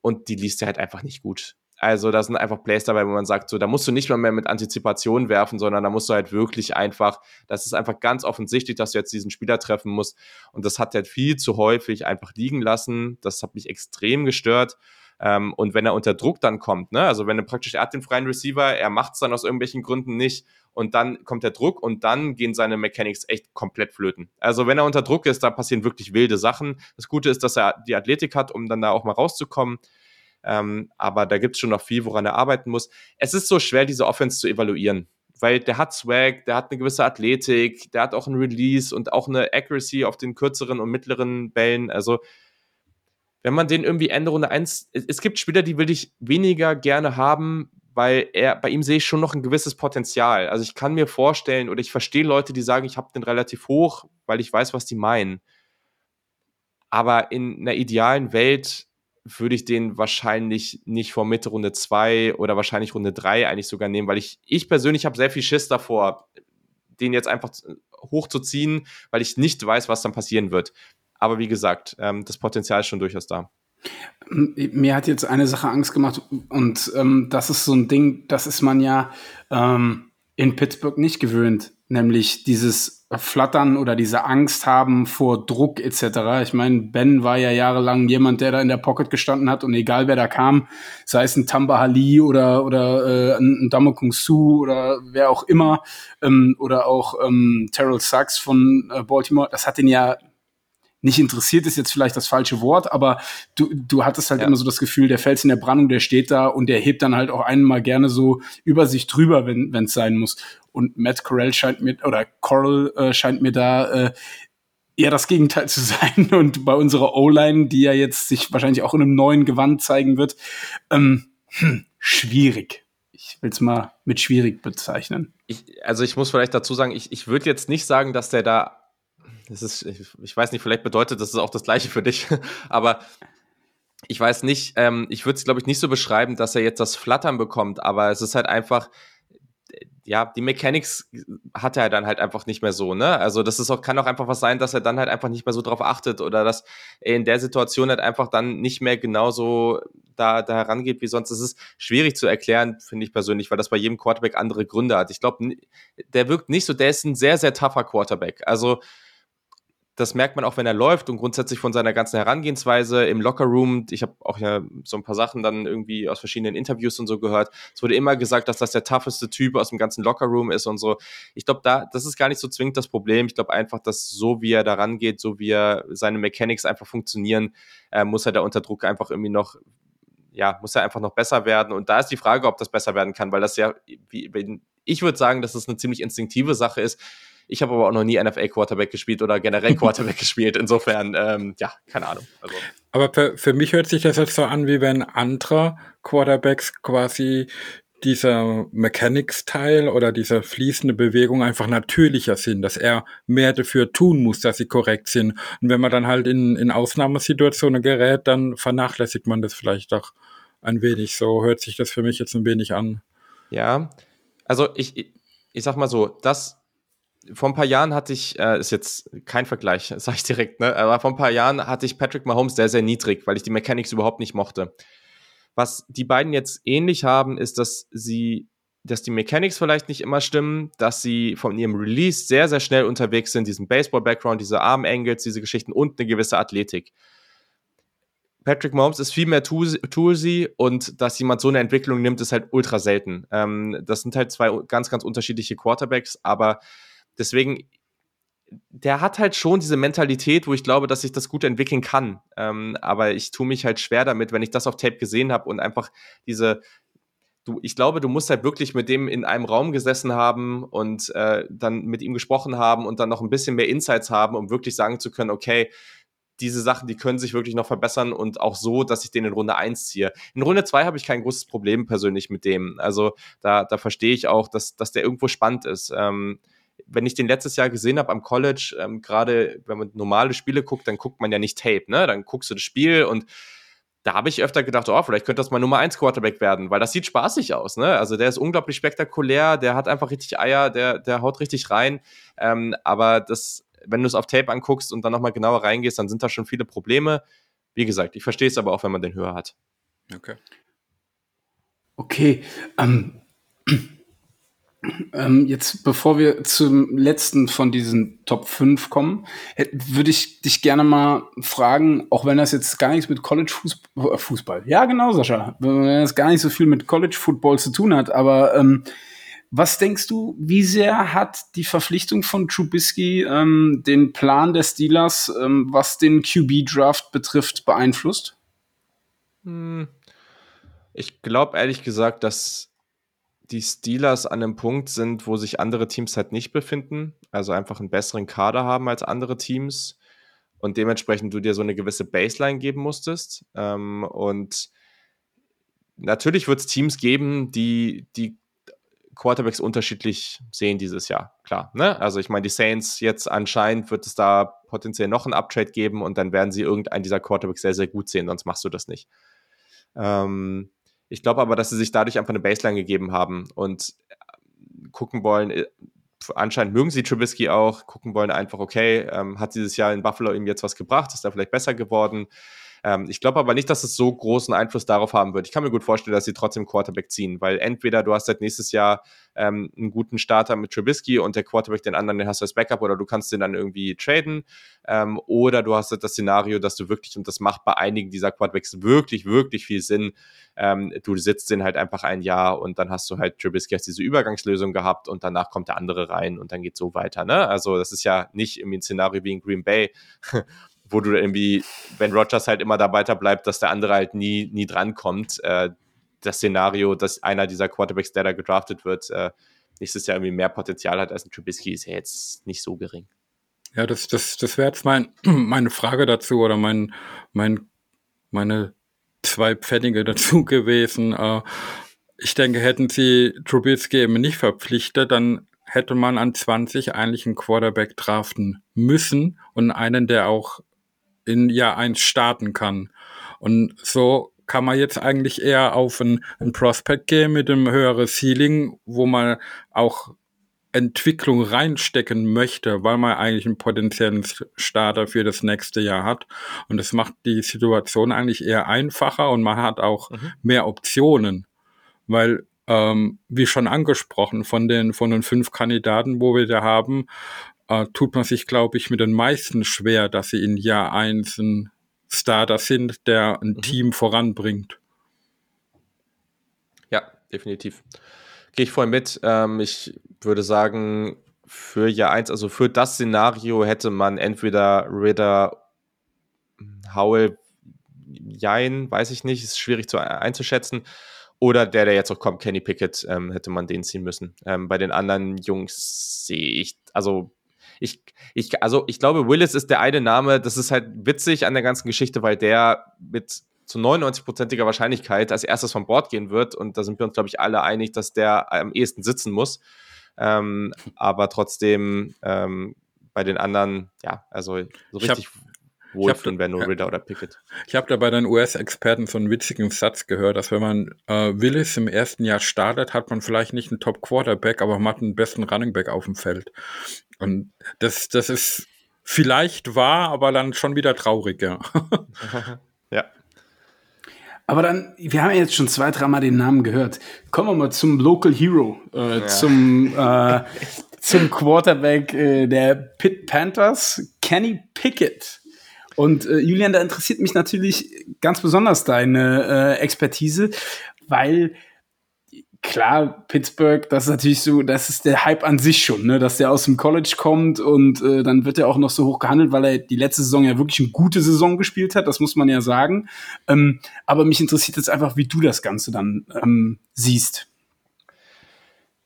D: und die liest er halt einfach nicht gut. Also da sind einfach Plays dabei, wo man sagt, so, da musst du nicht mal mehr mit Antizipation werfen, sondern da musst du halt wirklich einfach, das ist einfach ganz offensichtlich, dass du jetzt diesen Spieler treffen musst. Und das hat er halt viel zu häufig einfach liegen lassen. Das hat mich extrem gestört. Ähm, und wenn er unter Druck dann kommt, ne, also wenn er praktisch, er hat den freien Receiver, er macht es dann aus irgendwelchen Gründen nicht und dann kommt der Druck und dann gehen seine Mechanics echt komplett flöten. Also wenn er unter Druck ist, da passieren wirklich wilde Sachen. Das Gute ist, dass er die Athletik hat, um dann da auch mal rauszukommen. Ähm, aber da gibt es schon noch viel, woran er arbeiten muss. Es ist so schwer, diese Offense zu evaluieren, weil der hat Swag, der hat eine gewisse Athletik, der hat auch ein Release und auch eine Accuracy auf den kürzeren und mittleren Bällen. Also wenn man den irgendwie Ende Runde 1, es gibt Spieler, die will ich weniger gerne haben, weil er, bei ihm sehe ich schon noch ein gewisses Potenzial. Also ich kann mir vorstellen oder ich verstehe Leute, die sagen, ich habe den relativ hoch, weil ich weiß, was die meinen. Aber in einer idealen Welt würde ich den wahrscheinlich nicht vor Mitte Runde 2 oder wahrscheinlich Runde 3 eigentlich sogar nehmen, weil ich, ich persönlich habe sehr viel Schiss davor, den jetzt einfach hochzuziehen, weil ich nicht weiß, was dann passieren wird. Aber wie gesagt, ähm, das Potenzial ist schon durchaus da.
B: Mir hat jetzt eine Sache Angst gemacht und ähm, das ist so ein Ding, das ist man ja ähm, in Pittsburgh nicht gewöhnt, nämlich dieses Flattern oder diese Angst haben vor Druck etc. Ich meine, Ben war ja jahrelang jemand, der da in der Pocket gestanden hat und egal wer da kam, sei es ein Tamba Hali oder oder äh, ein Damokung Su oder wer auch immer ähm, oder auch ähm, Terrell Sachs von äh, Baltimore, das hat ihn ja nicht interessiert ist jetzt vielleicht das falsche Wort, aber du, du hattest halt ja. immer so das Gefühl, der Fels in der Brandung, der steht da und der hebt dann halt auch einmal gerne so über sich drüber, wenn es sein muss. Und Matt Corral scheint mir, oder Coral äh, scheint mir da äh, eher das Gegenteil <laughs> zu sein. Und bei unserer O-Line, die ja jetzt sich wahrscheinlich auch in einem neuen Gewand zeigen wird, ähm, hm, schwierig. Ich will es mal mit schwierig bezeichnen.
D: Ich, also ich muss vielleicht dazu sagen, ich, ich würde jetzt nicht sagen, dass der da das ist, ich weiß nicht, vielleicht bedeutet das auch das Gleiche für dich, <laughs> aber ich weiß nicht, ähm, ich würde es, glaube ich, nicht so beschreiben, dass er jetzt das Flattern bekommt, aber es ist halt einfach, ja, die Mechanics hat er dann halt einfach nicht mehr so, ne? Also das ist auch, kann auch einfach was sein, dass er dann halt einfach nicht mehr so drauf achtet oder dass er in der Situation halt einfach dann nicht mehr genauso da, da herangeht wie sonst. Es ist schwierig zu erklären, finde ich persönlich, weil das bei jedem Quarterback andere Gründe hat. Ich glaube, der wirkt nicht so, der ist ein sehr, sehr tougher Quarterback. Also das merkt man auch, wenn er läuft und grundsätzlich von seiner ganzen Herangehensweise im Lockerroom. Ich habe auch ja so ein paar Sachen dann irgendwie aus verschiedenen Interviews und so gehört. Es wurde immer gesagt, dass das der tougheste Typ aus dem ganzen Lockerroom ist und so. Ich glaube, da, das ist gar nicht so zwingend das Problem. Ich glaube einfach, dass so wie er da rangeht, so wie er seine Mechanics einfach funktionieren, äh, muss er da unter Druck einfach irgendwie noch ja, muss er einfach noch besser werden. Und da ist die Frage, ob das besser werden kann, weil das ja, wie, ich würde sagen, dass das eine ziemlich instinktive Sache ist ich habe aber auch noch nie NFL-Quarterback gespielt oder generell <laughs> Quarterback gespielt. Insofern, ähm, ja, keine Ahnung. Also.
C: Aber für, für mich hört sich das jetzt so an, wie wenn andere Quarterbacks quasi dieser Mechanics-Teil oder diese fließende Bewegung einfach natürlicher sind, dass er mehr dafür tun muss, dass sie korrekt sind. Und wenn man dann halt in, in Ausnahmesituationen gerät, dann vernachlässigt man das vielleicht auch ein wenig. So hört sich das für mich jetzt ein wenig an.
D: Ja, also ich, ich sag mal so, das vor ein paar Jahren hatte ich, äh, ist jetzt kein Vergleich, <laughs> sage ich direkt, ne? aber vor ein paar Jahren hatte ich Patrick Mahomes sehr, sehr niedrig, weil ich die Mechanics überhaupt nicht mochte. Was die beiden jetzt ähnlich haben, ist, dass sie, dass die Mechanics vielleicht nicht immer stimmen, dass sie von ihrem Release sehr, sehr schnell unterwegs sind, diesen Baseball-Background, diese Arm-Angles, diese Geschichten und eine gewisse Athletik. Patrick Mahomes ist viel mehr toolsy und dass jemand so eine Entwicklung nimmt, ist halt ultra selten. Ähm, das sind halt zwei ganz, ganz unterschiedliche Quarterbacks, aber Deswegen, der hat halt schon diese Mentalität, wo ich glaube, dass sich das gut entwickeln kann. Ähm, aber ich tue mich halt schwer damit, wenn ich das auf Tape gesehen habe und einfach diese, du, ich glaube, du musst halt wirklich mit dem in einem Raum gesessen haben und äh, dann mit ihm gesprochen haben und dann noch ein bisschen mehr Insights haben, um wirklich sagen zu können, okay, diese Sachen, die können sich wirklich noch verbessern und auch so, dass ich den in Runde 1 ziehe. In Runde 2 habe ich kein großes Problem persönlich mit dem. Also da, da verstehe ich auch, dass, dass der irgendwo spannend ist. Ähm, wenn ich den letztes Jahr gesehen habe am College, ähm, gerade wenn man normale Spiele guckt, dann guckt man ja nicht Tape, ne? Dann guckst du das Spiel und da habe ich öfter gedacht, oh, vielleicht könnte das mal Nummer 1 Quarterback werden, weil das sieht spaßig aus, ne? Also der ist unglaublich spektakulär, der hat einfach richtig Eier, der, der haut richtig rein. Ähm, aber das, wenn du es auf Tape anguckst und dann nochmal genauer reingehst, dann sind da schon viele Probleme. Wie gesagt, ich verstehe es aber auch, wenn man den höher hat.
C: Okay.
B: Okay, ähm, ähm, jetzt, bevor wir zum letzten von diesen Top 5 kommen, würde ich dich gerne mal fragen, auch wenn das jetzt gar nichts mit College Fußball, äh, Fußball ja genau, Sascha, wenn das gar nicht so viel mit College Football zu tun hat, aber ähm, was denkst du, wie sehr hat die Verpflichtung von Trubisky ähm, den Plan der Steelers, ähm, was den QB-Draft betrifft, beeinflusst?
D: Hm. Ich glaube ehrlich gesagt, dass die Steelers an einem Punkt sind, wo sich andere Teams halt nicht befinden, also einfach einen besseren Kader haben als andere Teams und dementsprechend du dir so eine gewisse Baseline geben musstest. Ähm, und natürlich wird es Teams geben, die die Quarterbacks unterschiedlich sehen dieses Jahr, klar. Ne? Also ich meine, die Saints jetzt anscheinend wird es da potenziell noch einen Uptrade geben und dann werden sie irgendeinen dieser Quarterbacks sehr, sehr gut sehen, sonst machst du das nicht. Ähm, ich glaube aber, dass sie sich dadurch einfach eine Baseline gegeben haben und äh, gucken wollen, äh, anscheinend mögen sie Trubisky auch, gucken wollen einfach, okay, ähm, hat dieses Jahr in Buffalo ihm jetzt was gebracht, ist er vielleicht besser geworden? Ähm, ich glaube aber nicht, dass es so großen Einfluss darauf haben wird. Ich kann mir gut vorstellen, dass sie trotzdem Quarterback ziehen, weil entweder du hast seit nächstes Jahr ähm, einen guten Starter mit Trubisky und der Quarterback den anderen, den hast du als Backup oder du kannst den dann irgendwie traden ähm, oder du hast das Szenario, dass du wirklich, und das macht bei einigen dieser Quarterbacks wirklich, wirklich viel Sinn, ähm, du sitzt den halt einfach ein Jahr und dann hast du halt Trubisky als diese Übergangslösung gehabt und danach kommt der andere rein und dann geht so weiter. Ne? Also das ist ja nicht irgendwie ein Szenario wie in Green Bay, wo du irgendwie, wenn Rogers halt immer da weiter bleibt, dass der andere halt nie, nie drankommt. Äh, das Szenario, dass einer dieser Quarterbacks, der da gedraftet wird, äh, nächstes Jahr irgendwie mehr Potenzial hat als ein Trubisky, ist ja jetzt nicht so gering.
C: Ja, das, das, das wäre jetzt mein, <clears throat> meine Frage dazu oder mein, mein, meine zwei Pfennige <laughs> dazu gewesen. Äh, ich denke, hätten sie Trubisky eben nicht verpflichtet, dann hätte man an 20 eigentlich einen Quarterback draften müssen und einen, der auch in Jahr 1 starten kann. Und so kann man jetzt eigentlich eher auf ein, ein Prospect gehen mit einem höheren Ceiling, wo man auch Entwicklung reinstecken möchte, weil man eigentlich einen potenziellen Starter für das nächste Jahr hat. Und das macht die Situation eigentlich eher einfacher und man hat auch mhm. mehr Optionen. Weil, ähm, wie schon angesprochen, von den, von den fünf Kandidaten, wo wir da haben, äh, tut man sich, glaube ich, mit den meisten schwer, dass sie in Jahr eins ein Starter sind, der ein mhm. Team voranbringt.
D: Ja, definitiv. Gehe ich voll mit. Ähm, ich würde sagen, für Jahr eins, also für das Szenario hätte man entweder Ritter, Howell, Jein, weiß ich nicht, ist schwierig zu einzuschätzen. Oder der, der jetzt auch kommt, Kenny Pickett, ähm, hätte man den ziehen müssen. Ähm, bei den anderen Jungs sehe ich, also ich, ich, also ich glaube, Willis ist der eine Name, das ist halt witzig an der ganzen Geschichte, weil der mit zu 99-prozentiger Wahrscheinlichkeit als erstes vom Bord gehen wird. Und da sind wir uns, glaube ich, alle einig, dass der am ehesten sitzen muss. Ähm, aber trotzdem ähm, bei den anderen, ja, also so richtig wohlfühlen wäre nur Ritter oder Pickett.
C: Ich habe da bei den US-Experten so einen witzigen Satz gehört, dass wenn man äh, Willis im ersten Jahr startet, hat man vielleicht nicht einen Top-Quarterback, aber man hat einen besten Running Back auf dem Feld. Und das, das ist vielleicht wahr, aber dann schon wieder traurig, ja. <laughs>
D: ja.
B: Aber dann, wir haben ja jetzt schon zwei, dreimal den Namen gehört. Kommen wir mal zum Local Hero, äh, ja. zum, äh, zum Quarterback äh, der Pitt Panthers, Kenny Pickett. Und äh, Julian, da interessiert mich natürlich ganz besonders deine äh, Expertise, weil klar, Pittsburgh, das ist natürlich so, das ist der Hype an sich schon, ne, dass der aus dem College kommt und äh, dann wird er auch noch so hoch gehandelt, weil er die letzte Saison ja wirklich eine gute Saison gespielt hat, das muss man ja sagen. Ähm, aber mich interessiert jetzt einfach, wie du das Ganze dann ähm, siehst.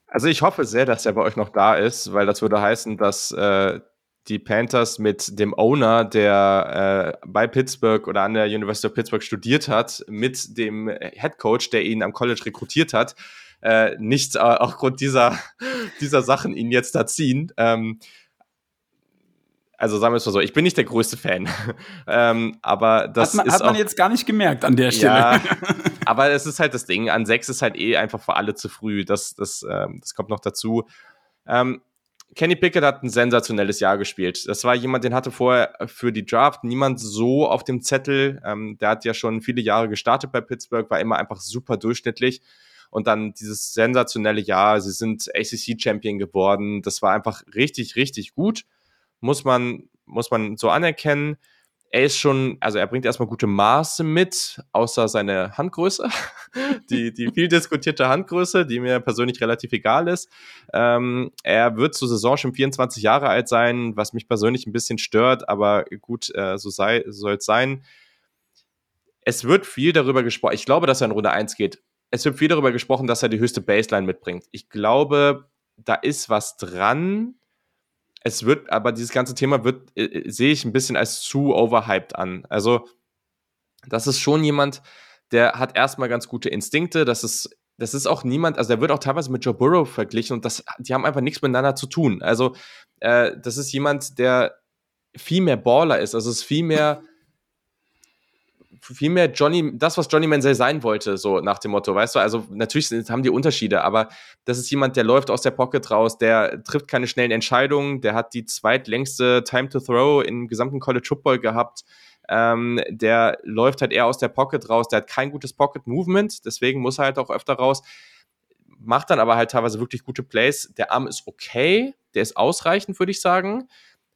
D: Also ich hoffe sehr, dass er bei euch noch da ist, weil das würde heißen, dass äh, die Panthers mit dem Owner, der äh, bei Pittsburgh oder an der University of Pittsburgh studiert hat, mit dem Head Coach, der ihn am College rekrutiert hat, äh, nicht äh, aufgrund dieser, <laughs> dieser Sachen ihn jetzt da ziehen. Ähm, also sagen wir es mal so, ich bin nicht der größte Fan. <laughs> ähm, aber das
B: hat man,
D: ist
B: hat man
D: auch,
B: jetzt gar nicht gemerkt an der Stelle.
D: Ja, <laughs> aber es ist halt das Ding, an sechs ist halt eh einfach für alle zu früh. Das, das, ähm, das kommt noch dazu. Ähm, Kenny Pickett hat ein sensationelles Jahr gespielt. Das war jemand, den hatte vorher für die Draft niemand so auf dem Zettel. Ähm, der hat ja schon viele Jahre gestartet bei Pittsburgh, war immer einfach super durchschnittlich. Und dann dieses sensationelle Jahr, sie sind ACC-Champion geworden. Das war einfach richtig, richtig gut. Muss man, muss man so anerkennen er ist schon, also er bringt erstmal gute Maße mit, außer seine Handgröße, <laughs> die, die viel diskutierte Handgröße, die mir persönlich relativ egal ist. Ähm, er wird zur Saison schon 24 Jahre alt sein, was mich persönlich ein bisschen stört, aber gut, äh, so soll es sein. Es wird viel darüber gesprochen, ich glaube, dass er in Runde 1 geht. Es wird viel darüber gesprochen, dass er die höchste Baseline mitbringt. Ich glaube, da ist was dran es wird, aber dieses ganze Thema wird, äh, äh, sehe ich ein bisschen als zu overhyped an. Also, das ist schon jemand, der hat erstmal ganz gute Instinkte. Das ist, das ist auch niemand, also der wird auch teilweise mit Joe Burrow verglichen und das, die haben einfach nichts miteinander zu tun. Also, äh, das ist jemand, der viel mehr Baller ist. Also, es ist viel mehr <laughs> viel mehr Johnny, das, was Johnny Manziel sein wollte, so nach dem Motto, weißt du? Also natürlich haben die Unterschiede, aber das ist jemand, der läuft aus der Pocket raus, der trifft keine schnellen Entscheidungen, der hat die zweitlängste Time to Throw im gesamten College Football gehabt. Ähm, der läuft halt eher aus der Pocket raus, der hat kein gutes Pocket Movement, deswegen muss er halt auch öfter raus. Macht dann aber halt teilweise wirklich gute Plays. Der Arm ist okay, der ist ausreichend, würde ich sagen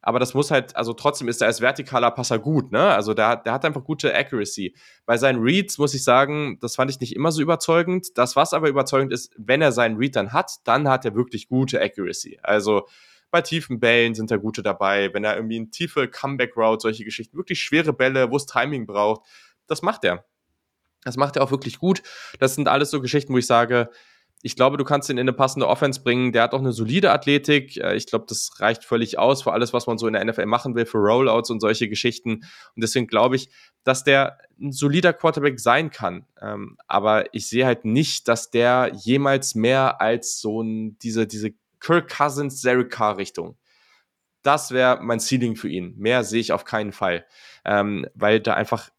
D: aber das muss halt, also trotzdem ist er als vertikaler Passer gut, ne? Also der, der hat einfach gute Accuracy. Bei seinen Reads muss ich sagen, das fand ich nicht immer so überzeugend. Das, was aber überzeugend ist, wenn er seinen Read dann hat, dann hat er wirklich gute Accuracy. Also bei tiefen Bällen sind da gute dabei. Wenn er irgendwie eine tiefe Comeback-Route, solche Geschichten, wirklich schwere Bälle, wo es Timing braucht, das macht er. Das macht er auch wirklich gut. Das sind alles so Geschichten, wo ich sage, ich glaube, du kannst ihn in eine passende Offense bringen. Der hat auch eine solide Athletik. Äh, ich glaube, das reicht völlig aus für alles, was man so in der NFL machen will, für Rollouts und solche Geschichten. Und deswegen glaube ich, dass der ein solider Quarterback sein kann. Ähm, aber ich sehe halt nicht, dass der jemals mehr als so ein, diese, diese Kirk Cousins, Derek Carr Richtung. Das wäre mein Ceiling für ihn. Mehr sehe ich auf keinen Fall. Ähm, weil da einfach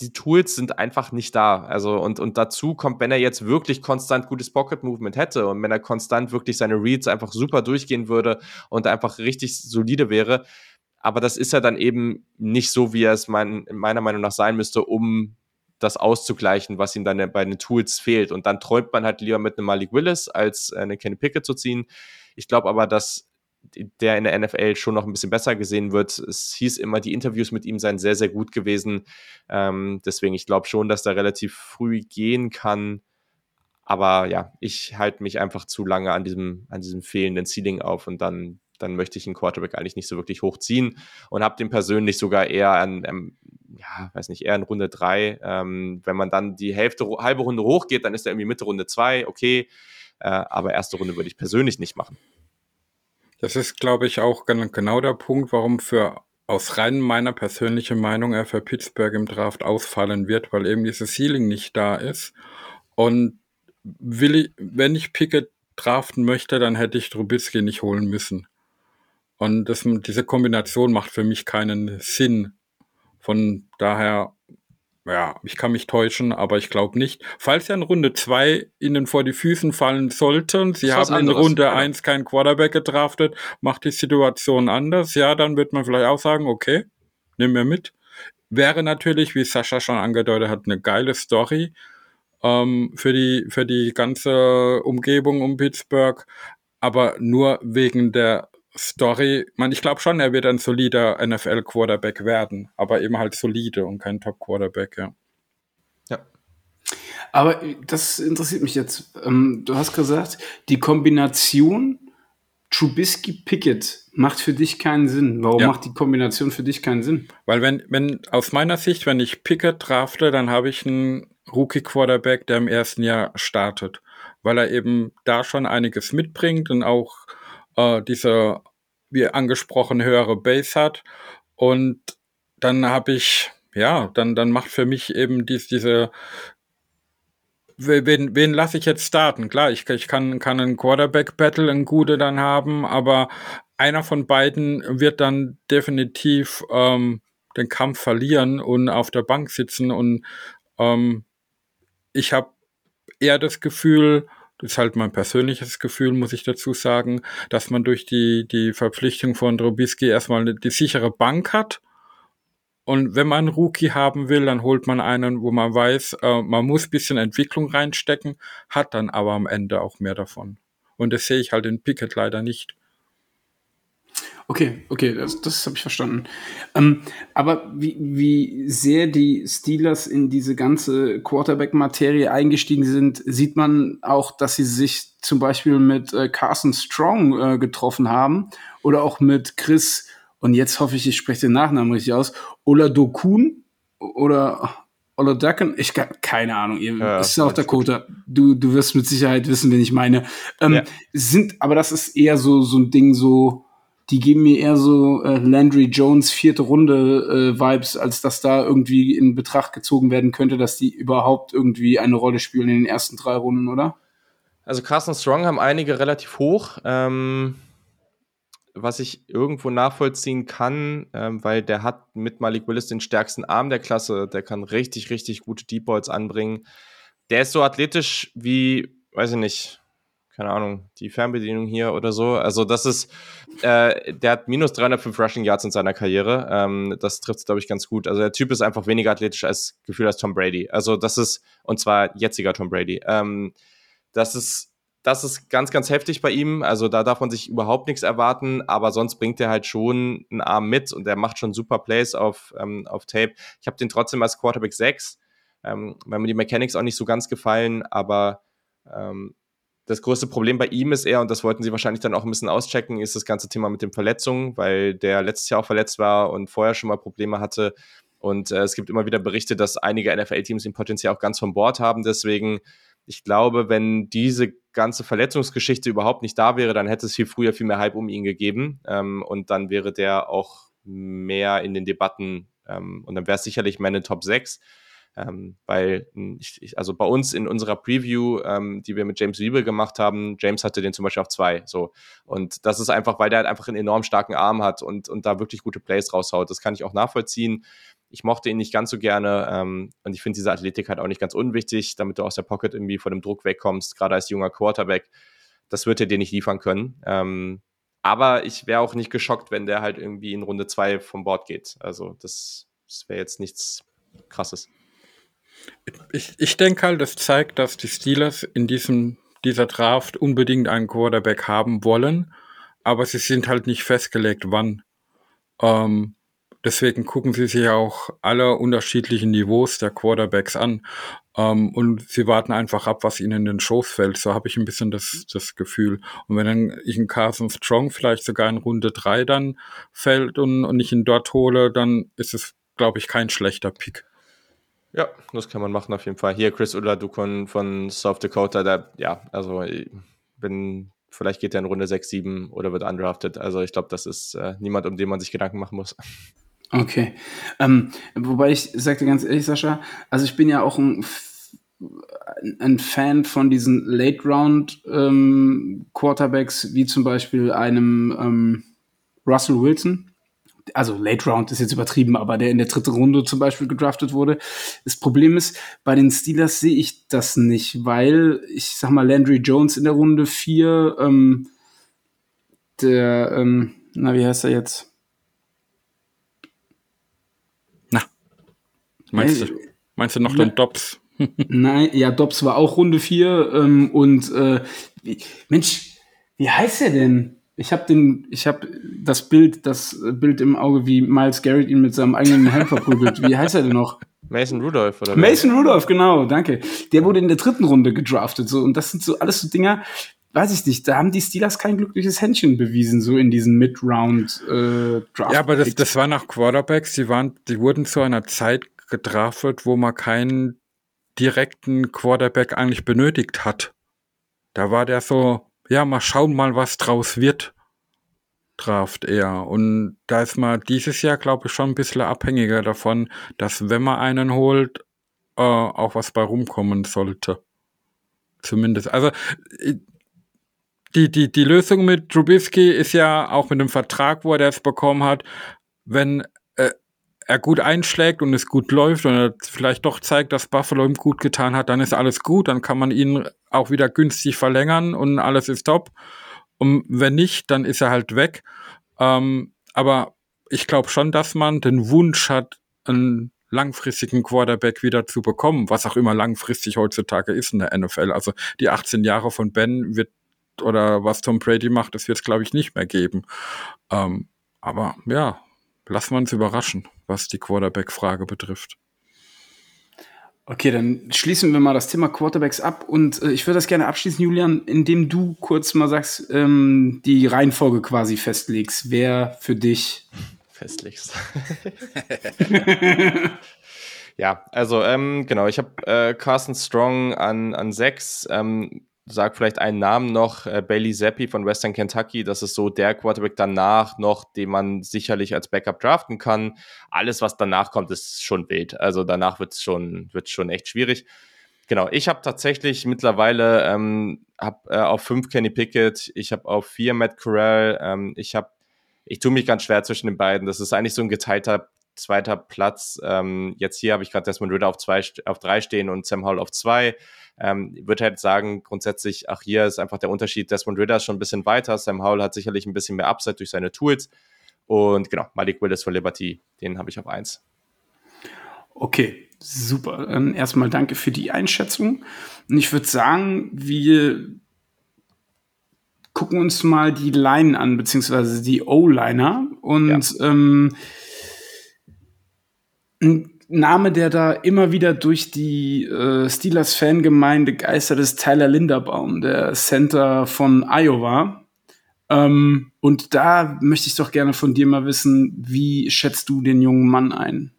D: die Tools sind einfach nicht da. Also, und, und dazu kommt, wenn er jetzt wirklich konstant gutes Pocket Movement hätte und wenn er konstant wirklich seine Reads einfach super durchgehen würde und einfach richtig solide wäre. Aber das ist ja dann eben nicht so, wie er es mein, meiner Meinung nach sein müsste, um das auszugleichen, was ihm dann bei den Tools fehlt. Und dann träumt man halt lieber mit einem Malik Willis, als eine Kenny Pickett zu ziehen. Ich glaube aber, dass der in der NFL schon noch ein bisschen besser gesehen wird. Es hieß immer, die Interviews mit ihm seien sehr, sehr gut gewesen. Ähm, deswegen, ich glaube schon, dass der relativ früh gehen kann. Aber ja, ich halte mich einfach zu lange an diesem, an diesem fehlenden Ceiling auf und dann, dann möchte ich einen Quarterback eigentlich nicht so wirklich hochziehen und habe den persönlich sogar eher an, ähm, ja, weiß nicht, eher in Runde 3. Ähm, wenn man dann die Hälfte, halbe Runde hochgeht, dann ist er irgendwie Mitte Runde 2, okay. Äh, aber erste Runde würde ich persönlich nicht machen.
C: Das ist, glaube ich, auch genau der Punkt, warum für aus rein meiner persönlichen Meinung er für Pittsburgh im Draft ausfallen wird, weil eben dieses Ceiling nicht da ist. Und will ich, wenn ich Pickett draften möchte, dann hätte ich Trubisky nicht holen müssen. Und das, diese Kombination macht für mich keinen Sinn. Von daher ja, ich kann mich täuschen, aber ich glaube nicht. Falls ja in Runde 2 ihnen vor die Füßen fallen sollten, sie haben in Runde 1 keinen Quarterback gedraftet, macht die Situation anders, ja, dann wird man vielleicht auch sagen, okay, nimm mir mit. Wäre natürlich, wie Sascha schon angedeutet hat, eine geile Story ähm, für, die, für die ganze Umgebung um Pittsburgh, aber nur wegen der Story, man, ich glaube schon, er wird ein solider NFL-Quarterback werden, aber eben halt solide und kein Top-Quarterback, ja.
B: Ja. Aber das interessiert mich jetzt. Ähm, du hast gesagt, die Kombination Trubisky-Pickett macht für dich keinen Sinn. Warum ja. macht die Kombination für dich keinen Sinn?
C: Weil wenn, wenn, aus meiner Sicht, wenn ich Pickett drafte, dann habe ich einen Rookie-Quarterback, der im ersten Jahr startet. Weil er eben da schon einiges mitbringt und auch äh, diese, wie angesprochen, höhere Base hat. Und dann habe ich, ja, dann, dann macht für mich eben dies, diese, wen, wen lasse ich jetzt starten? Klar, ich, ich kann, kann einen Quarterback-Battle, ein Gute dann haben, aber einer von beiden wird dann definitiv ähm, den Kampf verlieren und auf der Bank sitzen. Und ähm, ich habe eher das Gefühl, ist halt mein persönliches Gefühl, muss ich dazu sagen, dass man durch die, die Verpflichtung von Drobisky erstmal die sichere Bank hat Und wenn man einen Rookie haben will, dann holt man einen, wo man weiß, äh, man muss bisschen Entwicklung reinstecken, hat dann aber am Ende auch mehr davon. Und das sehe ich halt in Pickett leider nicht.
B: Okay, okay, das, das habe ich verstanden. Ähm, aber wie, wie sehr die Steelers in diese ganze Quarterback-Materie eingestiegen sind, sieht man auch, dass sie sich zum Beispiel mit äh, Carson Strong äh, getroffen haben oder auch mit Chris, und jetzt hoffe ich, ich spreche den Nachnamen richtig aus, Oladokun oder Oladaken, ich keine Ahnung, ihr ja, ist auch Dakota. Du, du wirst mit Sicherheit wissen, wen ich meine. Ähm, ja. Sind, aber das ist eher so, so ein Ding, so, die geben mir eher so äh, Landry Jones vierte Runde äh, Vibes, als dass da irgendwie in Betracht gezogen werden könnte, dass die überhaupt irgendwie eine Rolle spielen in den ersten drei Runden, oder?
D: Also Carson Strong haben einige relativ hoch, ähm, was ich irgendwo nachvollziehen kann, ähm, weil der hat mit Malik Willis den stärksten Arm der Klasse, der kann richtig, richtig gute Deep Balls anbringen. Der ist so athletisch wie, weiß ich nicht, keine Ahnung, die Fernbedienung hier oder so. Also das ist, äh, der hat minus 305 Rushing Yards in seiner Karriere. Ähm, das trifft, glaube ich, ganz gut. Also der Typ ist einfach weniger athletisch als Gefühl als Tom Brady. Also das ist, und zwar jetziger Tom Brady. Ähm, das ist, das ist ganz, ganz heftig bei ihm. Also da darf man sich überhaupt nichts erwarten, aber sonst bringt er halt schon einen Arm mit und er macht schon super Plays auf, ähm, auf Tape. Ich habe den trotzdem als Quarterback 6, ähm, weil mir die Mechanics auch nicht so ganz gefallen, aber ähm, das größte Problem bei ihm ist eher, und das wollten sie wahrscheinlich dann auch ein bisschen auschecken, ist das ganze Thema mit den Verletzungen, weil der letztes Jahr auch verletzt war und vorher schon mal Probleme hatte. Und äh, es gibt immer wieder Berichte, dass einige NFL-Teams ihn potenziell auch ganz von Bord haben. Deswegen, ich glaube, wenn diese ganze Verletzungsgeschichte überhaupt nicht da wäre, dann hätte es viel früher viel mehr Hype um ihn gegeben. Ähm, und dann wäre der auch mehr in den Debatten ähm, und dann wäre es sicherlich meine Top 6. Ähm, weil hm, ich, ich, also bei uns in unserer Preview, ähm, die wir mit James Wiebel gemacht haben, James hatte den zum Beispiel auf zwei. So. Und das ist einfach, weil der halt einfach einen enorm starken Arm hat und, und da wirklich gute Plays raushaut. Das kann ich auch nachvollziehen. Ich mochte ihn nicht ganz so gerne ähm, und ich finde diese Athletik halt auch nicht ganz unwichtig, damit du aus der Pocket irgendwie vor dem Druck wegkommst, gerade als junger Quarterback. Das wird er dir nicht liefern können. Ähm, aber ich wäre auch nicht geschockt, wenn der halt irgendwie in Runde zwei vom Bord geht. Also das, das wäre jetzt nichts Krasses.
C: Ich, ich denke halt, das zeigt, dass die Steelers in diesem, dieser Draft unbedingt einen Quarterback haben wollen, aber sie sind halt nicht festgelegt, wann. Ähm, deswegen gucken sie sich auch alle unterschiedlichen Niveaus der Quarterbacks an. Ähm, und sie warten einfach ab, was ihnen in den Schoß fällt. So habe ich ein bisschen das, das Gefühl. Und wenn dann ich einen Carson Strong vielleicht sogar in Runde drei dann fällt und, und ich ihn dort hole, dann ist es, glaube ich, kein schlechter Pick.
D: Ja, das kann man machen auf jeden Fall. Hier Chris Uladukon von South Dakota, der, ja, also wenn, vielleicht geht er in Runde 6, 7 oder wird undrafted. Also ich glaube, das ist äh, niemand, um den man sich Gedanken machen muss.
B: Okay. Ähm, wobei ich sagte ganz ehrlich, Sascha, also ich bin ja auch ein, ein Fan von diesen Late Round ähm, wie zum Beispiel einem ähm, Russell Wilson, also Late Round ist jetzt übertrieben, aber der in der dritten Runde zum Beispiel gedraftet wurde. Das Problem ist, bei den Steelers sehe ich das nicht, weil ich sag mal, Landry Jones in der Runde 4, ähm, der, ähm, na, wie heißt er jetzt?
C: Na, meinst du, meinst du noch den Dobbs? <laughs>
B: Nein, ja, Dobbs war auch Runde 4 ähm, und äh, Mensch, wie heißt er denn? Ich habe den, ich habe das Bild, das Bild im Auge, wie Miles Garrett ihn mit seinem eigenen Helm verprügelt. Wie heißt er denn noch?
D: Mason Rudolph, oder?
B: Mason Rudolph, genau, danke. Der wurde in der dritten Runde gedraftet, so. Und das sind so alles so Dinger, weiß ich nicht, da haben die Steelers kein glückliches Händchen bewiesen, so in diesen Mid-Round äh.
C: Ja, aber das, das war nach Quarterbacks, die waren, die wurden zu einer Zeit gedraftet, wo man keinen direkten Quarterback eigentlich benötigt hat. Da war der so ja, mal schauen mal, was draus wird, Draft eher. Und da ist man dieses Jahr, glaube ich, schon ein bisschen abhängiger davon, dass wenn man einen holt, äh, auch was bei rumkommen sollte. Zumindest. Also äh, die, die, die Lösung mit Trubisky ist ja auch mit dem Vertrag, wo er das bekommen hat, wenn er gut einschlägt und es gut läuft und er vielleicht doch zeigt, dass Buffalo ihm gut getan hat, dann ist alles gut, dann kann man ihn auch wieder günstig verlängern und alles ist top. Und wenn nicht, dann ist er halt weg. Ähm, aber ich glaube schon, dass man den Wunsch hat, einen langfristigen Quarterback wieder zu bekommen, was auch immer langfristig heutzutage ist in der NFL. Also die 18 Jahre von Ben wird oder was Tom Brady macht, das wird es, glaube ich, nicht mehr geben. Ähm, aber ja, lassen wir uns überraschen, was die Quarterback-Frage betrifft.
B: Okay, dann schließen wir mal das Thema Quarterbacks ab und äh, ich würde das gerne abschließen, Julian, indem du kurz mal sagst, ähm, die Reihenfolge quasi festlegst, wer für dich
D: festlegst. <laughs> ja, also ähm, genau, ich habe äh, Carson Strong an, an sechs. Ähm, sag vielleicht einen Namen noch, äh, Bailey Zappi von Western Kentucky. Das ist so der Quarterback danach noch, den man sicherlich als Backup draften kann. Alles, was danach kommt, ist schon wild. Also danach wird es schon, wird's schon echt schwierig. Genau, ich habe tatsächlich mittlerweile ähm, hab, äh, auf fünf Kenny Pickett, ich habe auf vier Matt Corral, ähm, ich habe ich tue mich ganz schwer zwischen den beiden. Das ist eigentlich so ein geteilter zweiter Platz. Ähm, jetzt hier habe ich gerade Desmond Ritter auf, zwei, auf drei stehen und Sam Hall auf zwei. Ähm, ich würde halt sagen, grundsätzlich, ach, hier ist einfach der Unterschied. Desmond Ritter ist schon ein bisschen weiter. Sam Howell hat sicherlich ein bisschen mehr Upside durch seine Tools. Und genau, Malik Willis von Liberty, den habe ich auf eins.
B: Okay, super. Ähm, erstmal danke für die Einschätzung. Und ich würde sagen, wir gucken uns mal die Line an, beziehungsweise die O-Liner. Und ja. ähm, ein Name, der da immer wieder durch die äh, Steelers-Fangemeinde geistert, ist Tyler Linderbaum, der Center von Iowa. Ähm, und da möchte ich doch gerne von dir mal wissen, wie schätzt du den jungen Mann ein?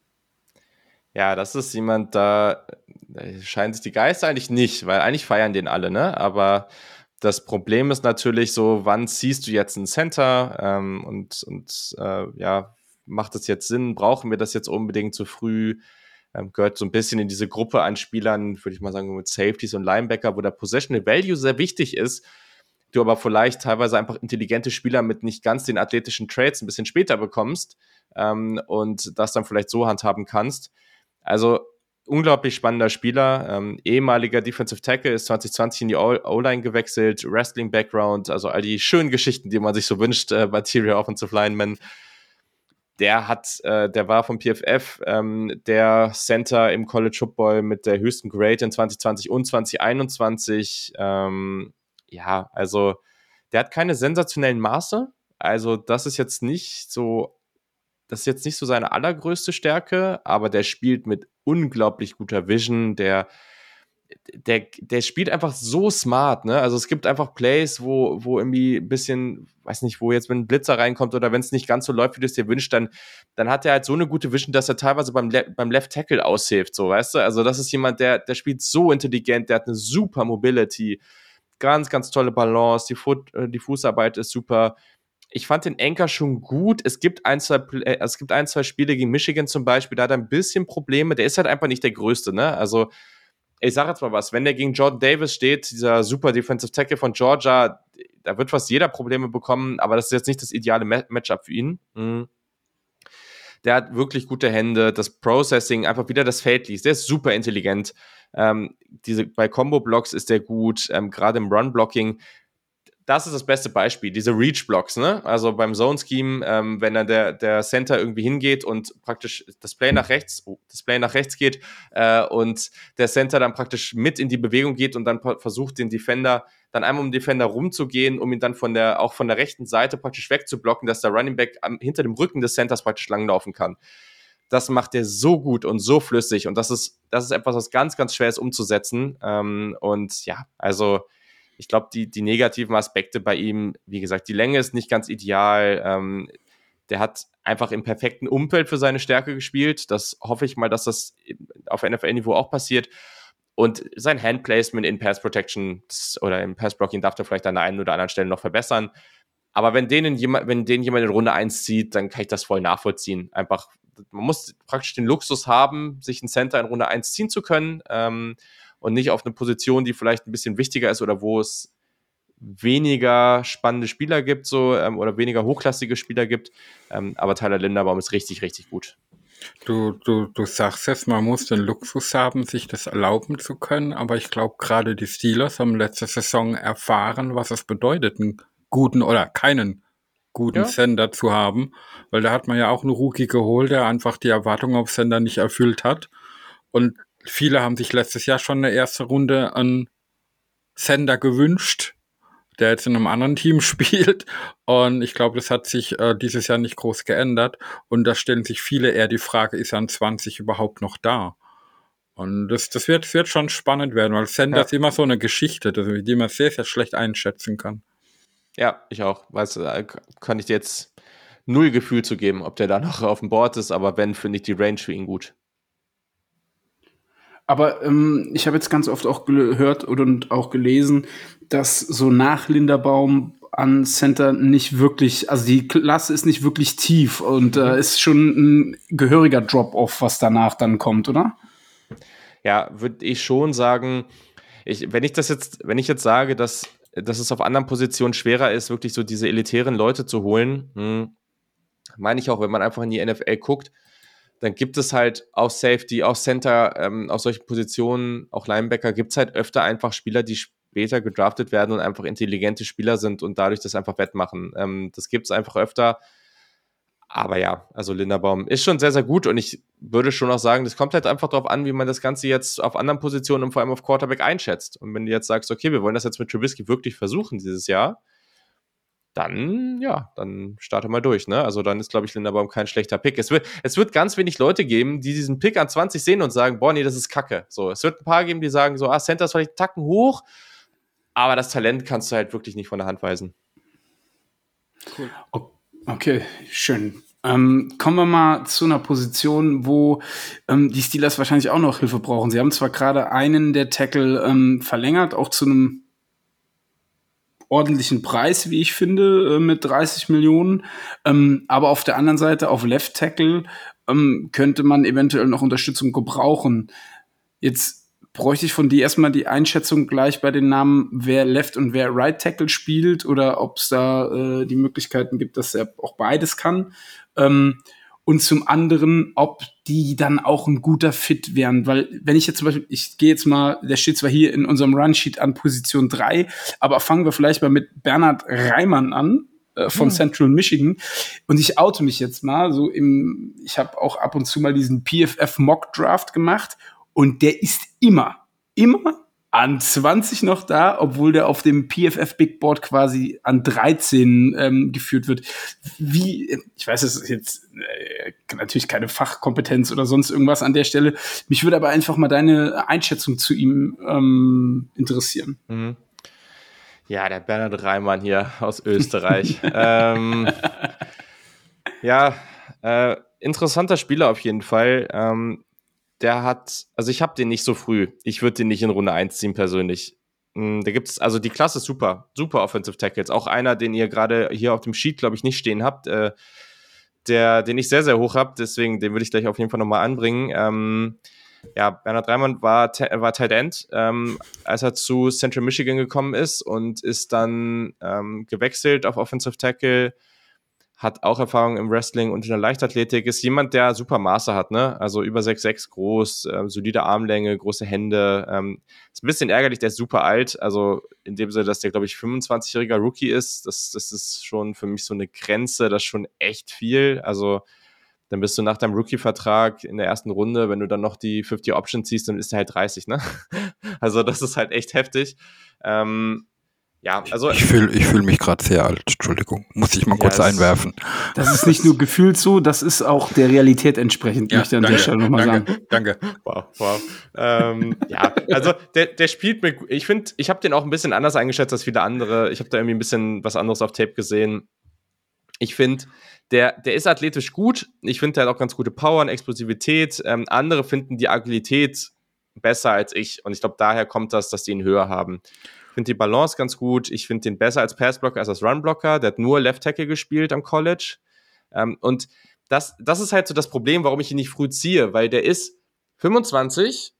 D: Ja, das ist jemand, da scheint sich die Geister eigentlich nicht, weil eigentlich feiern den alle, ne? Aber das Problem ist natürlich so, wann ziehst du jetzt ein Center ähm, und, und äh, ja, macht das jetzt Sinn? Brauchen wir das jetzt unbedingt zu früh? Ähm, gehört so ein bisschen in diese Gruppe an Spielern, würde ich mal sagen, mit Safeties und Linebacker, wo der Possession Value sehr wichtig ist, du aber vielleicht teilweise einfach intelligente Spieler mit nicht ganz den athletischen Trades ein bisschen später bekommst ähm, und das dann vielleicht so handhaben kannst. Also unglaublich spannender Spieler, ähm, ehemaliger Defensive Tackle, ist 2020 in die O-Line gewechselt, Wrestling-Background, also all die schönen Geschichten, die man sich so wünscht äh, bei Tyrion Offensive Lineman. Der hat, äh, der war vom PFF ähm, der Center im College Football mit der höchsten Grade in 2020 und 2021. Ähm, ja, also der hat keine sensationellen Maße. Also das ist jetzt nicht so das ist jetzt nicht so seine allergrößte Stärke, aber der spielt mit unglaublich guter Vision. Der, der, der spielt einfach so smart, ne? Also es gibt einfach Plays, wo, wo irgendwie ein bisschen, weiß nicht, wo jetzt, wenn ein Blitzer reinkommt oder wenn es nicht ganz so läuft, wie du es dir wünschst, dann, dann hat er halt so eine gute Vision, dass er teilweise beim, Le beim Left Tackle aushilft, so, weißt du? Also das ist jemand, der, der spielt so intelligent, der hat eine super Mobility, ganz, ganz tolle Balance, die, Foot, äh, die Fußarbeit ist super ich fand den Anker schon gut. Es gibt ein, zwei, äh, es gibt ein, zwei Spiele gegen Michigan zum Beispiel, da hat er ein bisschen Probleme. Der ist halt einfach nicht der Größte, ne? Also, ich sag jetzt mal was, wenn der gegen Jordan Davis steht, dieser super Defensive Tackle von Georgia, da wird fast jeder Probleme bekommen, aber das ist jetzt nicht das ideale Matchup für ihn. Mhm. Der hat wirklich gute Hände, das Processing, einfach wieder das Feld liest. Der ist super intelligent. Ähm, diese, bei Combo-Blocks ist der gut, ähm, gerade im Run-Blocking das ist das beste Beispiel, diese Reach-Blocks, ne? Also beim Zone-Scheme, ähm, wenn dann der, der Center irgendwie hingeht und praktisch das Play nach rechts, oh, das Play nach rechts geht äh, und der Center dann praktisch mit in die Bewegung geht und dann versucht, den Defender dann einmal um den Defender rumzugehen, um ihn dann von der, auch von der rechten Seite praktisch wegzublocken, dass der Running Back am, hinter dem Rücken des Centers praktisch langlaufen kann. Das macht er so gut und so flüssig und das ist, das ist etwas, was ganz, ganz schwer ist umzusetzen. Ähm, und ja, also ich glaube, die, die negativen Aspekte bei ihm, wie gesagt, die Länge ist nicht ganz ideal. Ähm, der hat einfach im perfekten Umfeld für seine Stärke gespielt. Das hoffe ich mal, dass das auf NFL-Niveau auch passiert. Und sein Handplacement in Pass Protection oder im Pass Blocking darf er vielleicht an der einen oder anderen Stelle noch verbessern. Aber wenn denen jemand, den jemand in Runde 1 zieht, dann kann ich das voll nachvollziehen. Einfach, man muss praktisch den Luxus haben, sich ein Center in Runde 1 ziehen zu können. Ähm, und nicht auf eine Position, die vielleicht ein bisschen wichtiger ist oder wo es weniger spannende Spieler gibt, so ähm, oder weniger hochklassige Spieler gibt. Ähm, aber Tyler Linderbaum ist richtig, richtig gut.
C: Du, du, du sagst es, man muss den Luxus haben, sich das erlauben zu können, aber ich glaube, gerade die Steelers haben letzte Saison erfahren, was es bedeutet, einen guten oder keinen guten ja. Sender zu haben, weil da hat man ja auch einen Rookie geholt, der einfach die Erwartungen auf Sender nicht erfüllt hat. Und viele haben sich letztes Jahr schon eine erste Runde an Sender gewünscht, der jetzt in einem anderen Team <laughs> spielt. Und ich glaube, das hat sich äh, dieses Jahr nicht groß geändert. Und da stellen sich viele eher die Frage, ist er an 20 überhaupt noch da? Und das, das, wird, das wird schon spannend werden, weil Sender ja. ist immer so eine Geschichte, die man sehr, sehr schlecht einschätzen kann.
D: Ja, ich auch. Weißt du, kann ich dir jetzt null Gefühl zu geben, ob der da noch <laughs> auf dem Board ist, aber wenn, finde ich die Range für ihn gut.
B: Aber ähm, ich habe jetzt ganz oft auch gehört und auch gelesen, dass so nach Linderbaum an Center nicht wirklich, also die Klasse ist nicht wirklich tief und äh, ist schon ein gehöriger Drop-off, was danach dann kommt, oder?
D: Ja, würde ich schon sagen, ich, wenn ich das jetzt, wenn ich jetzt sage, dass, dass es auf anderen Positionen schwerer ist, wirklich so diese elitären Leute zu holen, hm, meine ich auch, wenn man einfach in die NFL guckt, dann gibt es halt auf Safety, auf Center, ähm, auf solchen Positionen, auch Linebacker, gibt es halt öfter einfach Spieler, die später gedraftet werden und einfach intelligente Spieler sind und dadurch das einfach wettmachen. Ähm, das gibt es einfach öfter. Aber ja, also Linderbaum ist schon sehr, sehr gut und ich würde schon auch sagen, das kommt halt einfach darauf an, wie man das Ganze jetzt auf anderen Positionen und vor allem auf Quarterback einschätzt. Und wenn du jetzt sagst, okay, wir wollen das jetzt mit Trubisky wirklich versuchen dieses Jahr, dann, ja, dann starte mal durch, ne? Also dann ist, glaube ich, Linderbaum kein schlechter Pick. Es wird, es wird ganz wenig Leute geben, die diesen Pick an 20 sehen und sagen, boah, nee, das ist Kacke. So, es wird ein paar geben, die sagen so, ah, Center ist vielleicht Tacken hoch, aber das Talent kannst du halt wirklich nicht von der Hand weisen.
B: Cool. Okay, schön. Ähm, kommen wir mal zu einer Position, wo ähm, die Steelers wahrscheinlich auch noch Hilfe brauchen. Sie haben zwar gerade einen der Tackle ähm, verlängert, auch zu einem ordentlichen Preis, wie ich finde, äh, mit 30 Millionen. Ähm, aber auf der anderen Seite, auf Left Tackle, ähm, könnte man eventuell noch Unterstützung gebrauchen. Jetzt bräuchte ich von dir erstmal die Einschätzung gleich bei den Namen, wer Left und wer Right Tackle spielt oder ob es da äh, die Möglichkeiten gibt, dass er auch beides kann. Ähm, und zum anderen, ob die dann auch ein guter Fit wären. Weil, wenn ich jetzt zum Beispiel, ich gehe jetzt mal, der steht zwar hier in unserem Runsheet an Position 3, aber fangen wir vielleicht mal mit Bernhard Reimann an äh, von hm. Central Michigan. Und ich oute mich jetzt mal, so im, ich habe auch ab und zu mal diesen PFF Mock Draft gemacht und der ist immer, immer an 20 noch da, obwohl der auf dem PFF Big Board quasi an 13 ähm, geführt wird. Wie, ich weiß, es ist jetzt äh, natürlich keine Fachkompetenz oder sonst irgendwas an der Stelle. Mich würde aber einfach mal deine Einschätzung zu ihm ähm, interessieren. Mhm.
D: Ja, der Bernhard Reimann hier aus Österreich. <laughs> ähm, ja, äh, interessanter Spieler auf jeden Fall. Ähm, der hat, also ich habe den nicht so früh. Ich würde den nicht in Runde 1 ziehen persönlich. Hm, da gibt's, also die Klasse ist super, super Offensive Tackles. Auch einer, den ihr gerade hier auf dem Sheet, glaube ich, nicht stehen habt, äh, der, den ich sehr, sehr hoch habe, deswegen, den würde ich gleich auf jeden Fall nochmal anbringen. Ähm, ja, Bernhard Reimann war, war Tight End, ähm, als er zu Central Michigan gekommen ist und ist dann ähm, gewechselt auf Offensive Tackle hat auch Erfahrung im Wrestling und in der Leichtathletik, ist jemand, der super Maße hat, ne? Also über 6'6 groß, äh, solide Armlänge, große Hände. Ähm, ist ein bisschen ärgerlich, der ist super alt. Also in dem Sinne, dass der, glaube ich, 25-jähriger Rookie ist. Das, das ist schon für mich so eine Grenze, das ist schon echt viel. Also dann bist du nach deinem Rookie-Vertrag in der ersten Runde, wenn du dann noch die 50 Options ziehst, dann ist der halt 30, ne? <laughs> also das ist halt echt heftig. Ähm, ja, also.
C: Ich fühle ich fühl mich gerade sehr alt, Entschuldigung. Muss ich mal ja, kurz einwerfen.
B: Das ist nicht nur gefühlt so, das ist auch der Realität entsprechend, ja, möchte ich an danke, der Stelle nochmal
C: sagen. Danke.
D: Wow, wow. ähm, ja, also der, der spielt mit, ich finde, ich habe den auch ein bisschen anders eingeschätzt als viele andere. Ich habe da irgendwie ein bisschen was anderes auf Tape gesehen. Ich finde, der, der ist athletisch gut. Ich finde, der hat auch ganz gute Power und Explosivität. Ähm, andere finden die Agilität besser als ich. Und ich glaube, daher kommt das, dass die ihn höher haben finde die Balance ganz gut. Ich finde den besser als Passblocker als als Runblocker. Der hat nur Left Tackle gespielt am College. Ähm, und das, das ist halt so das Problem, warum ich ihn nicht früh ziehe, weil der ist 25,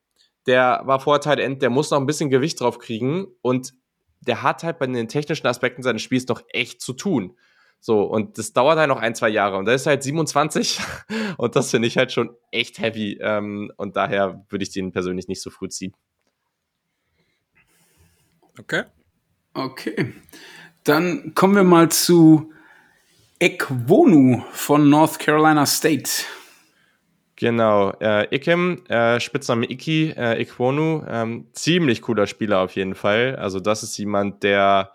D: der war vorher Tight End, der muss noch ein bisschen Gewicht drauf kriegen und der hat halt bei den technischen Aspekten seines Spiels noch echt zu tun. So, und das dauert halt noch ein, zwei Jahre. Und da ist halt 27 <laughs> und das finde ich halt schon echt heavy. Ähm, und daher würde ich den persönlich nicht so früh ziehen.
B: Okay. Okay. Dann kommen wir mal zu Ekwonu von North Carolina State.
D: Genau, äh, Ikem, äh, Spitzname Iki, äh, Ikwonu, ähm, ziemlich cooler Spieler auf jeden Fall. Also das ist jemand, der,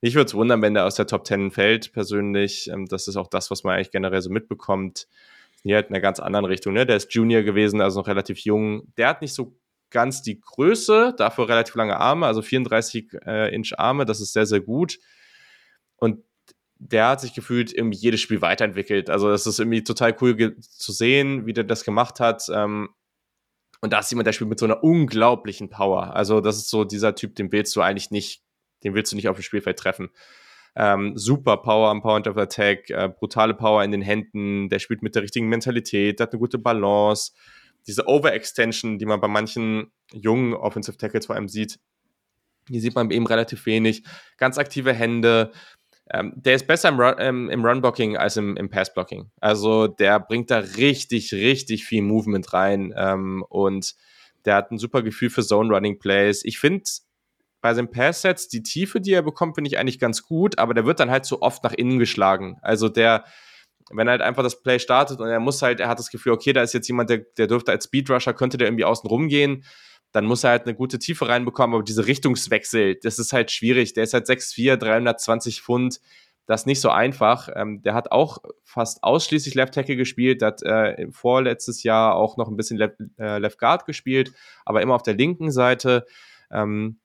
D: ich würde es wundern, wenn der aus der Top 10 fällt, persönlich. Ähm, das ist auch das, was man eigentlich generell so mitbekommt. Hier halt in einer ganz anderen Richtung, ne? Der ist Junior gewesen, also noch relativ jung. Der hat nicht so ganz die Größe, dafür relativ lange Arme, also 34 äh, Inch Arme, das ist sehr, sehr gut. Und der hat sich gefühlt irgendwie jedes Spiel weiterentwickelt. Also das ist irgendwie total cool zu sehen, wie der das gemacht hat. Ähm, und da ist jemand, der spielt mit so einer unglaublichen Power. Also das ist so dieser Typ, den willst du eigentlich nicht, den willst du nicht auf dem Spielfeld treffen. Ähm, super Power am Point of Attack, äh, brutale Power in den Händen, der spielt mit der richtigen Mentalität, der hat eine gute Balance. Diese Overextension, die man bei manchen jungen Offensive Tackles vor allem sieht, die sieht man eben relativ wenig. Ganz aktive Hände, ähm, der ist besser im, Run, ähm, im Run-Blocking als im, im Pass-Blocking. Also der bringt da richtig, richtig viel Movement rein ähm, und der hat ein super Gefühl für Zone-Running-Plays. Ich finde bei seinen Pass-Sets die Tiefe, die er bekommt, finde ich eigentlich ganz gut, aber der wird dann halt so oft nach innen geschlagen. Also der, wenn er halt einfach das Play startet und er muss halt, er hat das Gefühl, okay, da ist jetzt jemand, der, der dürfte als Speedrusher, könnte der irgendwie außen rumgehen dann muss er halt eine gute Tiefe reinbekommen, aber diese Richtungswechsel, das ist halt schwierig. Der ist halt 6'4, 320 Pfund, das ist nicht so einfach. Ähm, der hat auch fast ausschließlich Left Tackle gespielt, hat äh, vorletztes Jahr auch noch ein bisschen Left, äh, Left Guard gespielt, aber immer auf der linken Seite. Ähm,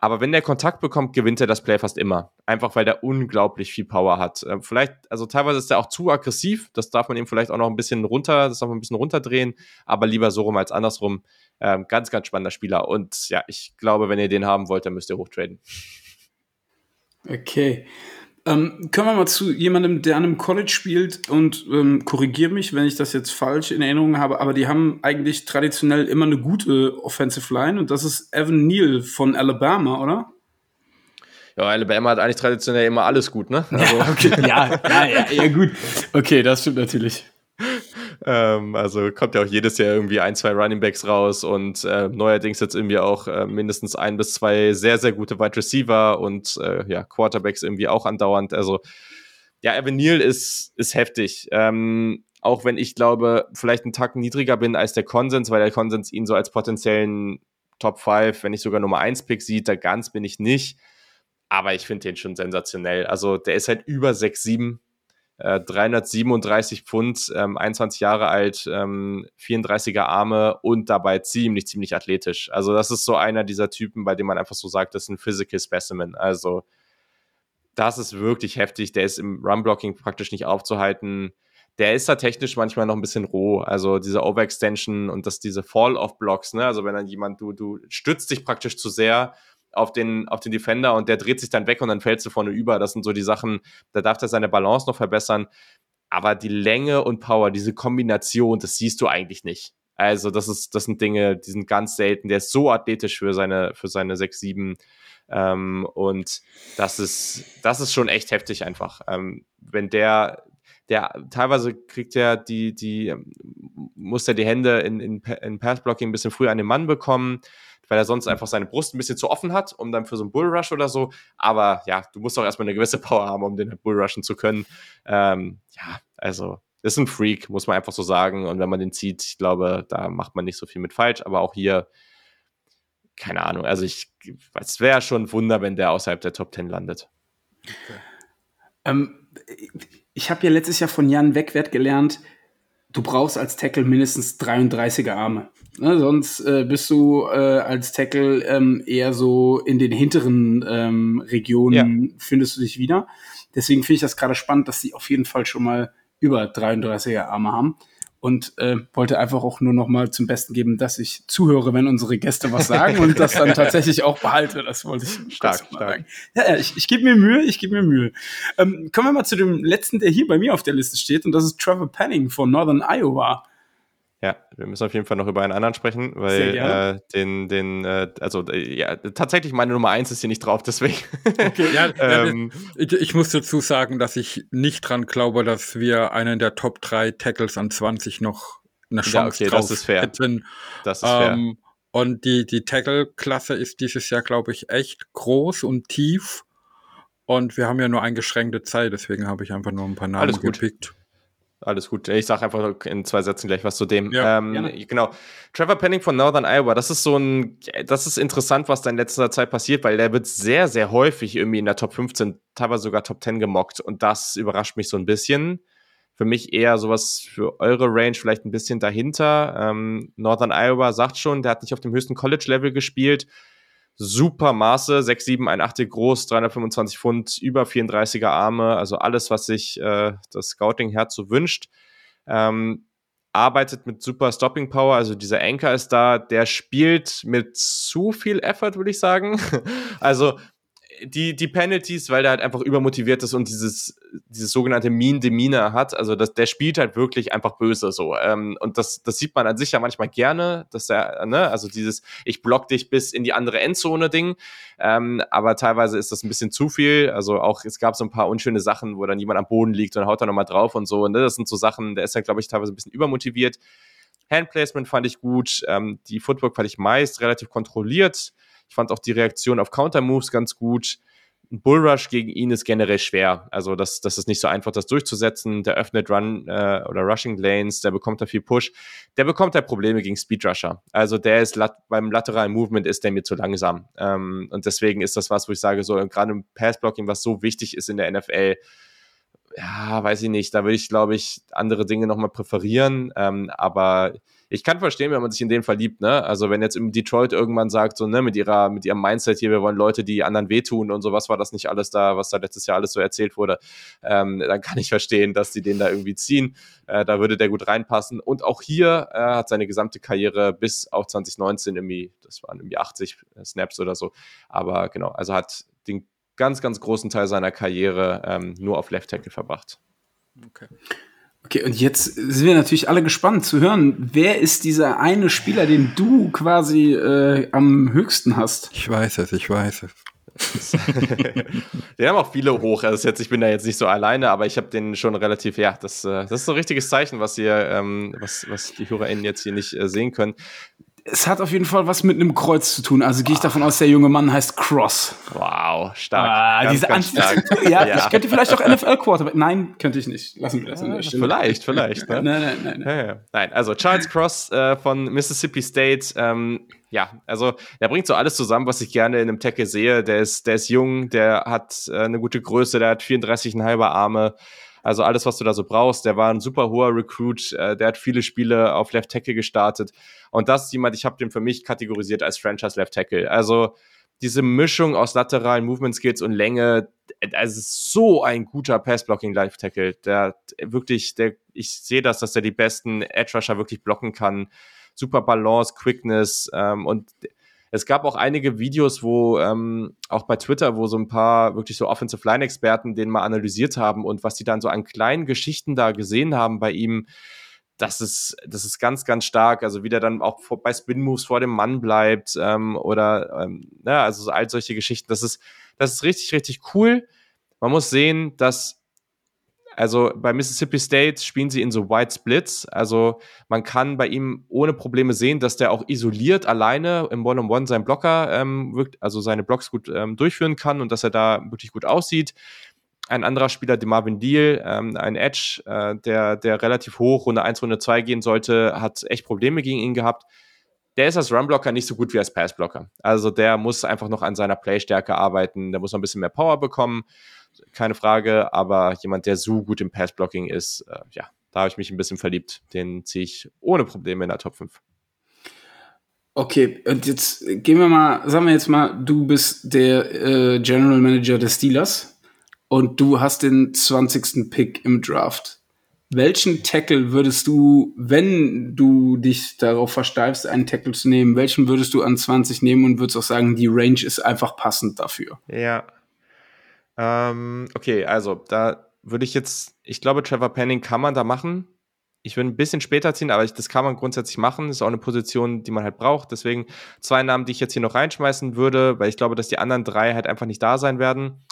D: aber wenn der Kontakt bekommt, gewinnt er das Play fast immer. Einfach weil der unglaublich viel Power hat. Äh, vielleicht, also teilweise ist er auch zu aggressiv. Das darf man ihm vielleicht auch noch ein bisschen runter, das darf man ein bisschen runterdrehen, aber lieber so rum als andersrum. Ähm, ganz, ganz spannender Spieler. Und ja, ich glaube, wenn ihr den haben wollt, dann müsst ihr hochtraden.
B: Okay. Ähm, können wir mal zu jemandem, der an einem College spielt und ähm, korrigiere mich, wenn ich das jetzt falsch in Erinnerung habe, aber die haben eigentlich traditionell immer eine gute Offensive Line und das ist Evan Neal von Alabama, oder?
D: Ja, Alabama hat eigentlich traditionell immer alles gut, ne? <laughs>
B: Also. Ja, okay. ja, ja, ja, ja, gut. Okay, das stimmt natürlich.
D: Ähm, also kommt ja auch jedes Jahr irgendwie ein, zwei Running Backs raus und äh, neuerdings jetzt irgendwie auch äh, mindestens ein bis zwei sehr, sehr gute Wide Receiver und äh, ja, Quarterbacks irgendwie auch andauernd. Also ja, Evan Neal ist, ist heftig. Ähm, auch wenn ich glaube, vielleicht einen Tag niedriger bin als der Konsens, weil der Konsens ihn so als potenziellen Top 5, wenn nicht sogar Nummer 1 Pick sieht, da ganz bin ich nicht. Aber ich finde den schon sensationell. Also der ist halt über 6, 7 337 äh, Pfund, ähm, 21 Jahre alt, ähm, 34er Arme und dabei ziemlich, ziemlich athletisch. Also das ist so einer dieser Typen, bei dem man einfach so sagt, das ist ein Physical Specimen. Also das ist wirklich heftig. Der ist im Run-Blocking praktisch nicht aufzuhalten. Der ist da technisch manchmal noch ein bisschen roh. Also diese Overextension und das, diese Fall-off-Blocks, ne? Also wenn dann jemand, du, du stützt dich praktisch zu sehr auf den, auf den Defender und der dreht sich dann weg und dann fällst du vorne über. Das sind so die Sachen, da darf er seine Balance noch verbessern. Aber die Länge und Power, diese Kombination, das siehst du eigentlich nicht. Also, das ist, das sind Dinge, die sind ganz selten. Der ist so athletisch für seine, für seine 6, 7. Ähm, und das ist, das ist schon echt heftig einfach. Ähm, wenn der, der teilweise kriegt er die, die, muss er die Hände in, in, in Passblocking ein bisschen früher an den Mann bekommen weil er sonst einfach seine Brust ein bisschen zu offen hat, um dann für so einen Bullrush oder so. Aber ja, du musst auch erstmal eine gewisse Power haben, um den Bullrushen zu können. Ähm, ja, also ist ein Freak, muss man einfach so sagen. Und wenn man den zieht, ich glaube, da macht man nicht so viel mit falsch. Aber auch hier, keine Ahnung. Also ich, es wäre schon ein Wunder, wenn der außerhalb der Top 10 landet.
B: Ähm, ich habe ja letztes Jahr von Jan Wegwert gelernt, du brauchst als Tackle mindestens 33er Arme. Ne, sonst äh, bist du äh, als Tackle ähm, eher so in den hinteren ähm, Regionen ja. findest du dich wieder. Deswegen finde ich das gerade spannend, dass sie auf jeden Fall schon mal über 33er Arme haben und äh, wollte einfach auch nur noch mal zum Besten geben, dass ich zuhöre, wenn unsere Gäste was sagen und das dann <laughs> tatsächlich auch behalte. Das wollte ich
D: stark, stark. sagen.
B: Ja, ich, ich gebe mir Mühe, ich gebe mir Mühe. Ähm, kommen wir mal zu dem letzten, der hier bei mir auf der Liste steht und das ist Trevor Penning von Northern Iowa.
D: Ja, wir müssen auf jeden Fall noch über einen anderen sprechen, weil äh, den, den, äh, also äh, ja, tatsächlich meine Nummer eins ist hier nicht drauf, deswegen. Okay, <laughs>
C: ja, ähm, ich, ich, muss dazu sagen, dass ich nicht dran glaube, dass wir einen der Top 3 Tackles an 20 noch eine Chance ja, okay, drauf
D: das ist fair.
C: hätten.
D: Das ist fair. Ähm,
C: und die, die Tackle-Klasse ist dieses Jahr, glaube ich, echt groß und tief. Und wir haben ja nur eingeschränkte Zeit, deswegen habe ich einfach nur ein paar Namen
D: Alles gut.
C: gepickt.
D: Alles gut. Ich sage einfach in zwei Sätzen gleich was zu dem.
C: Ja,
D: ähm, genau. Trevor Penning von Northern Iowa, das ist so ein, das ist interessant, was da in letzter Zeit passiert, weil der wird sehr, sehr häufig irgendwie in der Top 15, teilweise sogar Top 10 gemockt. Und das überrascht mich so ein bisschen. Für mich eher sowas für eure Range vielleicht ein bisschen dahinter. Ähm, Northern Iowa sagt schon, der hat nicht auf dem höchsten College-Level gespielt super Maße, 6, 7, 81 groß, 325 Pfund, über 34er Arme, also alles, was sich äh, das Scouting-Herz so wünscht. Ähm, arbeitet mit super Stopping Power, also dieser Anchor ist da, der spielt mit zu viel Effort, würde ich sagen. <laughs> also die, die Penalties, weil der halt einfach übermotiviert ist und dieses, dieses sogenannte Mean Demeanor hat. Also das, der spielt halt wirklich einfach böse so. Ähm, und das, das sieht man an sich ja manchmal gerne, dass er, ne, also dieses Ich block dich bis in die andere Endzone Ding. Ähm, aber teilweise ist das ein bisschen zu viel. Also auch, es gab so ein paar unschöne Sachen, wo dann jemand am Boden liegt und haut da nochmal drauf und so. Und ne, das sind so Sachen, der ist ja, glaube ich, teilweise ein bisschen übermotiviert. Handplacement fand ich gut. Ähm, die Footwork fand ich meist relativ kontrolliert. Ich fand auch die Reaktion auf Counter-Moves ganz gut. Ein Bullrush gegen ihn ist generell schwer. Also das, das ist nicht so einfach, das durchzusetzen. Der öffnet Run äh, oder Rushing Lanes, der bekommt da viel Push. Der bekommt da Probleme gegen Speedrusher. Also der ist lat beim lateralen Movement ist der mir zu langsam. Ähm, und deswegen ist das was, wo ich sage, so gerade im Passblocking, was so wichtig ist in der NFL, ja, weiß ich nicht. Da würde ich, glaube ich, andere Dinge nochmal präferieren. Ähm, aber ich kann verstehen, wenn man sich in den verliebt, ne? Also wenn jetzt im Detroit irgendwann sagt, so, ne, mit ihrer, mit ihrem Mindset hier, wir wollen Leute, die anderen wehtun und so, was war das nicht alles da, was da letztes Jahr alles so erzählt wurde, ähm, dann kann ich verstehen, dass die den da irgendwie ziehen. Äh, da würde der gut reinpassen. Und auch hier äh, hat seine gesamte Karriere bis auf 2019 irgendwie, das waren irgendwie 80 Snaps oder so. Aber genau, also hat den ganz, ganz großen Teil seiner Karriere ähm, nur auf Left Tackle verbracht.
B: Okay. Okay, und jetzt sind wir natürlich alle gespannt zu hören, wer ist dieser eine Spieler, den du quasi äh, am höchsten hast?
C: Ich weiß es, ich weiß es. <laughs>
D: den haben auch viele hoch. Also jetzt, ich bin da jetzt nicht so alleine, aber ich habe den schon relativ, ja, das, äh, das ist so ein richtiges Zeichen, was ihr, ähm, was, was die HörerInnen jetzt hier nicht äh, sehen können
B: es hat auf jeden Fall was mit einem Kreuz zu tun. Also gehe ich davon aus, der junge Mann heißt Cross.
D: Wow, stark. Ah, ganz,
B: diese ganz stark. <laughs> ja, ja, ich könnte vielleicht auch NFL Quarterback. Nein, könnte ich nicht. Lassen wir das
D: an der Stelle. Vielleicht, vielleicht. Ne? <laughs> nein, nein, nein. Nein. Ja, nein, also Charles Cross äh, von Mississippi State. Ähm, ja, also der bringt so alles zusammen, was ich gerne in einem Tackle sehe. Der ist, der ist jung, der hat äh, eine gute Größe, der hat 34,5 Arme. Also alles, was du da so brauchst. Der war ein super hoher Recruit. Äh, der hat viele Spiele auf Left Tackle gestartet. Und das ist jemand, ich habe den für mich kategorisiert als Franchise Left Tackle. Also diese Mischung aus lateralen Movement Skills und Länge, also so ein guter Pass-Blocking Left Tackle. Der wirklich, der, ich sehe das, dass er die besten Edge Rusher wirklich blocken kann. Super Balance, Quickness ähm, und es gab auch einige Videos, wo ähm, auch bei Twitter, wo so ein paar wirklich so Offensive Line Experten den mal analysiert haben und was die dann so an kleinen Geschichten da gesehen haben bei ihm, das ist, das ist ganz, ganz stark. Also wie der dann auch vor, bei Spin Moves vor dem Mann bleibt ähm, oder ähm, ja, also so all solche Geschichten. Das ist, das ist richtig, richtig cool. Man muss sehen, dass also bei Mississippi State spielen sie in so White Splits. Also man kann bei ihm ohne Probleme sehen, dass der auch isoliert alleine im One-on-One seinen Blocker, ähm, wirkt, also seine Blocks gut ähm, durchführen kann und dass er da wirklich gut aussieht. Ein anderer Spieler, der Marvin Deal, ähm, ein Edge, äh, der, der relativ hoch Runde 1, Runde 2 gehen sollte, hat echt Probleme gegen ihn gehabt. Der ist als Runblocker nicht so gut wie als Passblocker. Also der muss einfach noch an seiner Playstärke arbeiten, der muss noch ein bisschen mehr Power bekommen keine Frage, aber jemand, der so gut im Passblocking ist, äh, ja, da habe ich mich ein bisschen verliebt. Den ziehe ich ohne Probleme in der Top 5.
B: Okay, und jetzt gehen wir mal, sagen wir jetzt mal, du bist der äh, General Manager des Steelers und du hast den 20. Pick im Draft. Welchen Tackle würdest du, wenn du dich darauf versteifst, einen Tackle zu nehmen, welchen würdest du an 20 nehmen und würdest auch sagen, die Range ist einfach passend dafür?
D: Ja, ähm, okay, also da würde ich jetzt, ich glaube, Trevor Penning kann man da machen. Ich würde ein bisschen später ziehen, aber ich, das kann man grundsätzlich machen. Ist auch eine Position, die man halt braucht. Deswegen zwei Namen, die ich jetzt hier noch reinschmeißen würde, weil ich glaube, dass die anderen drei halt einfach nicht da sein werden.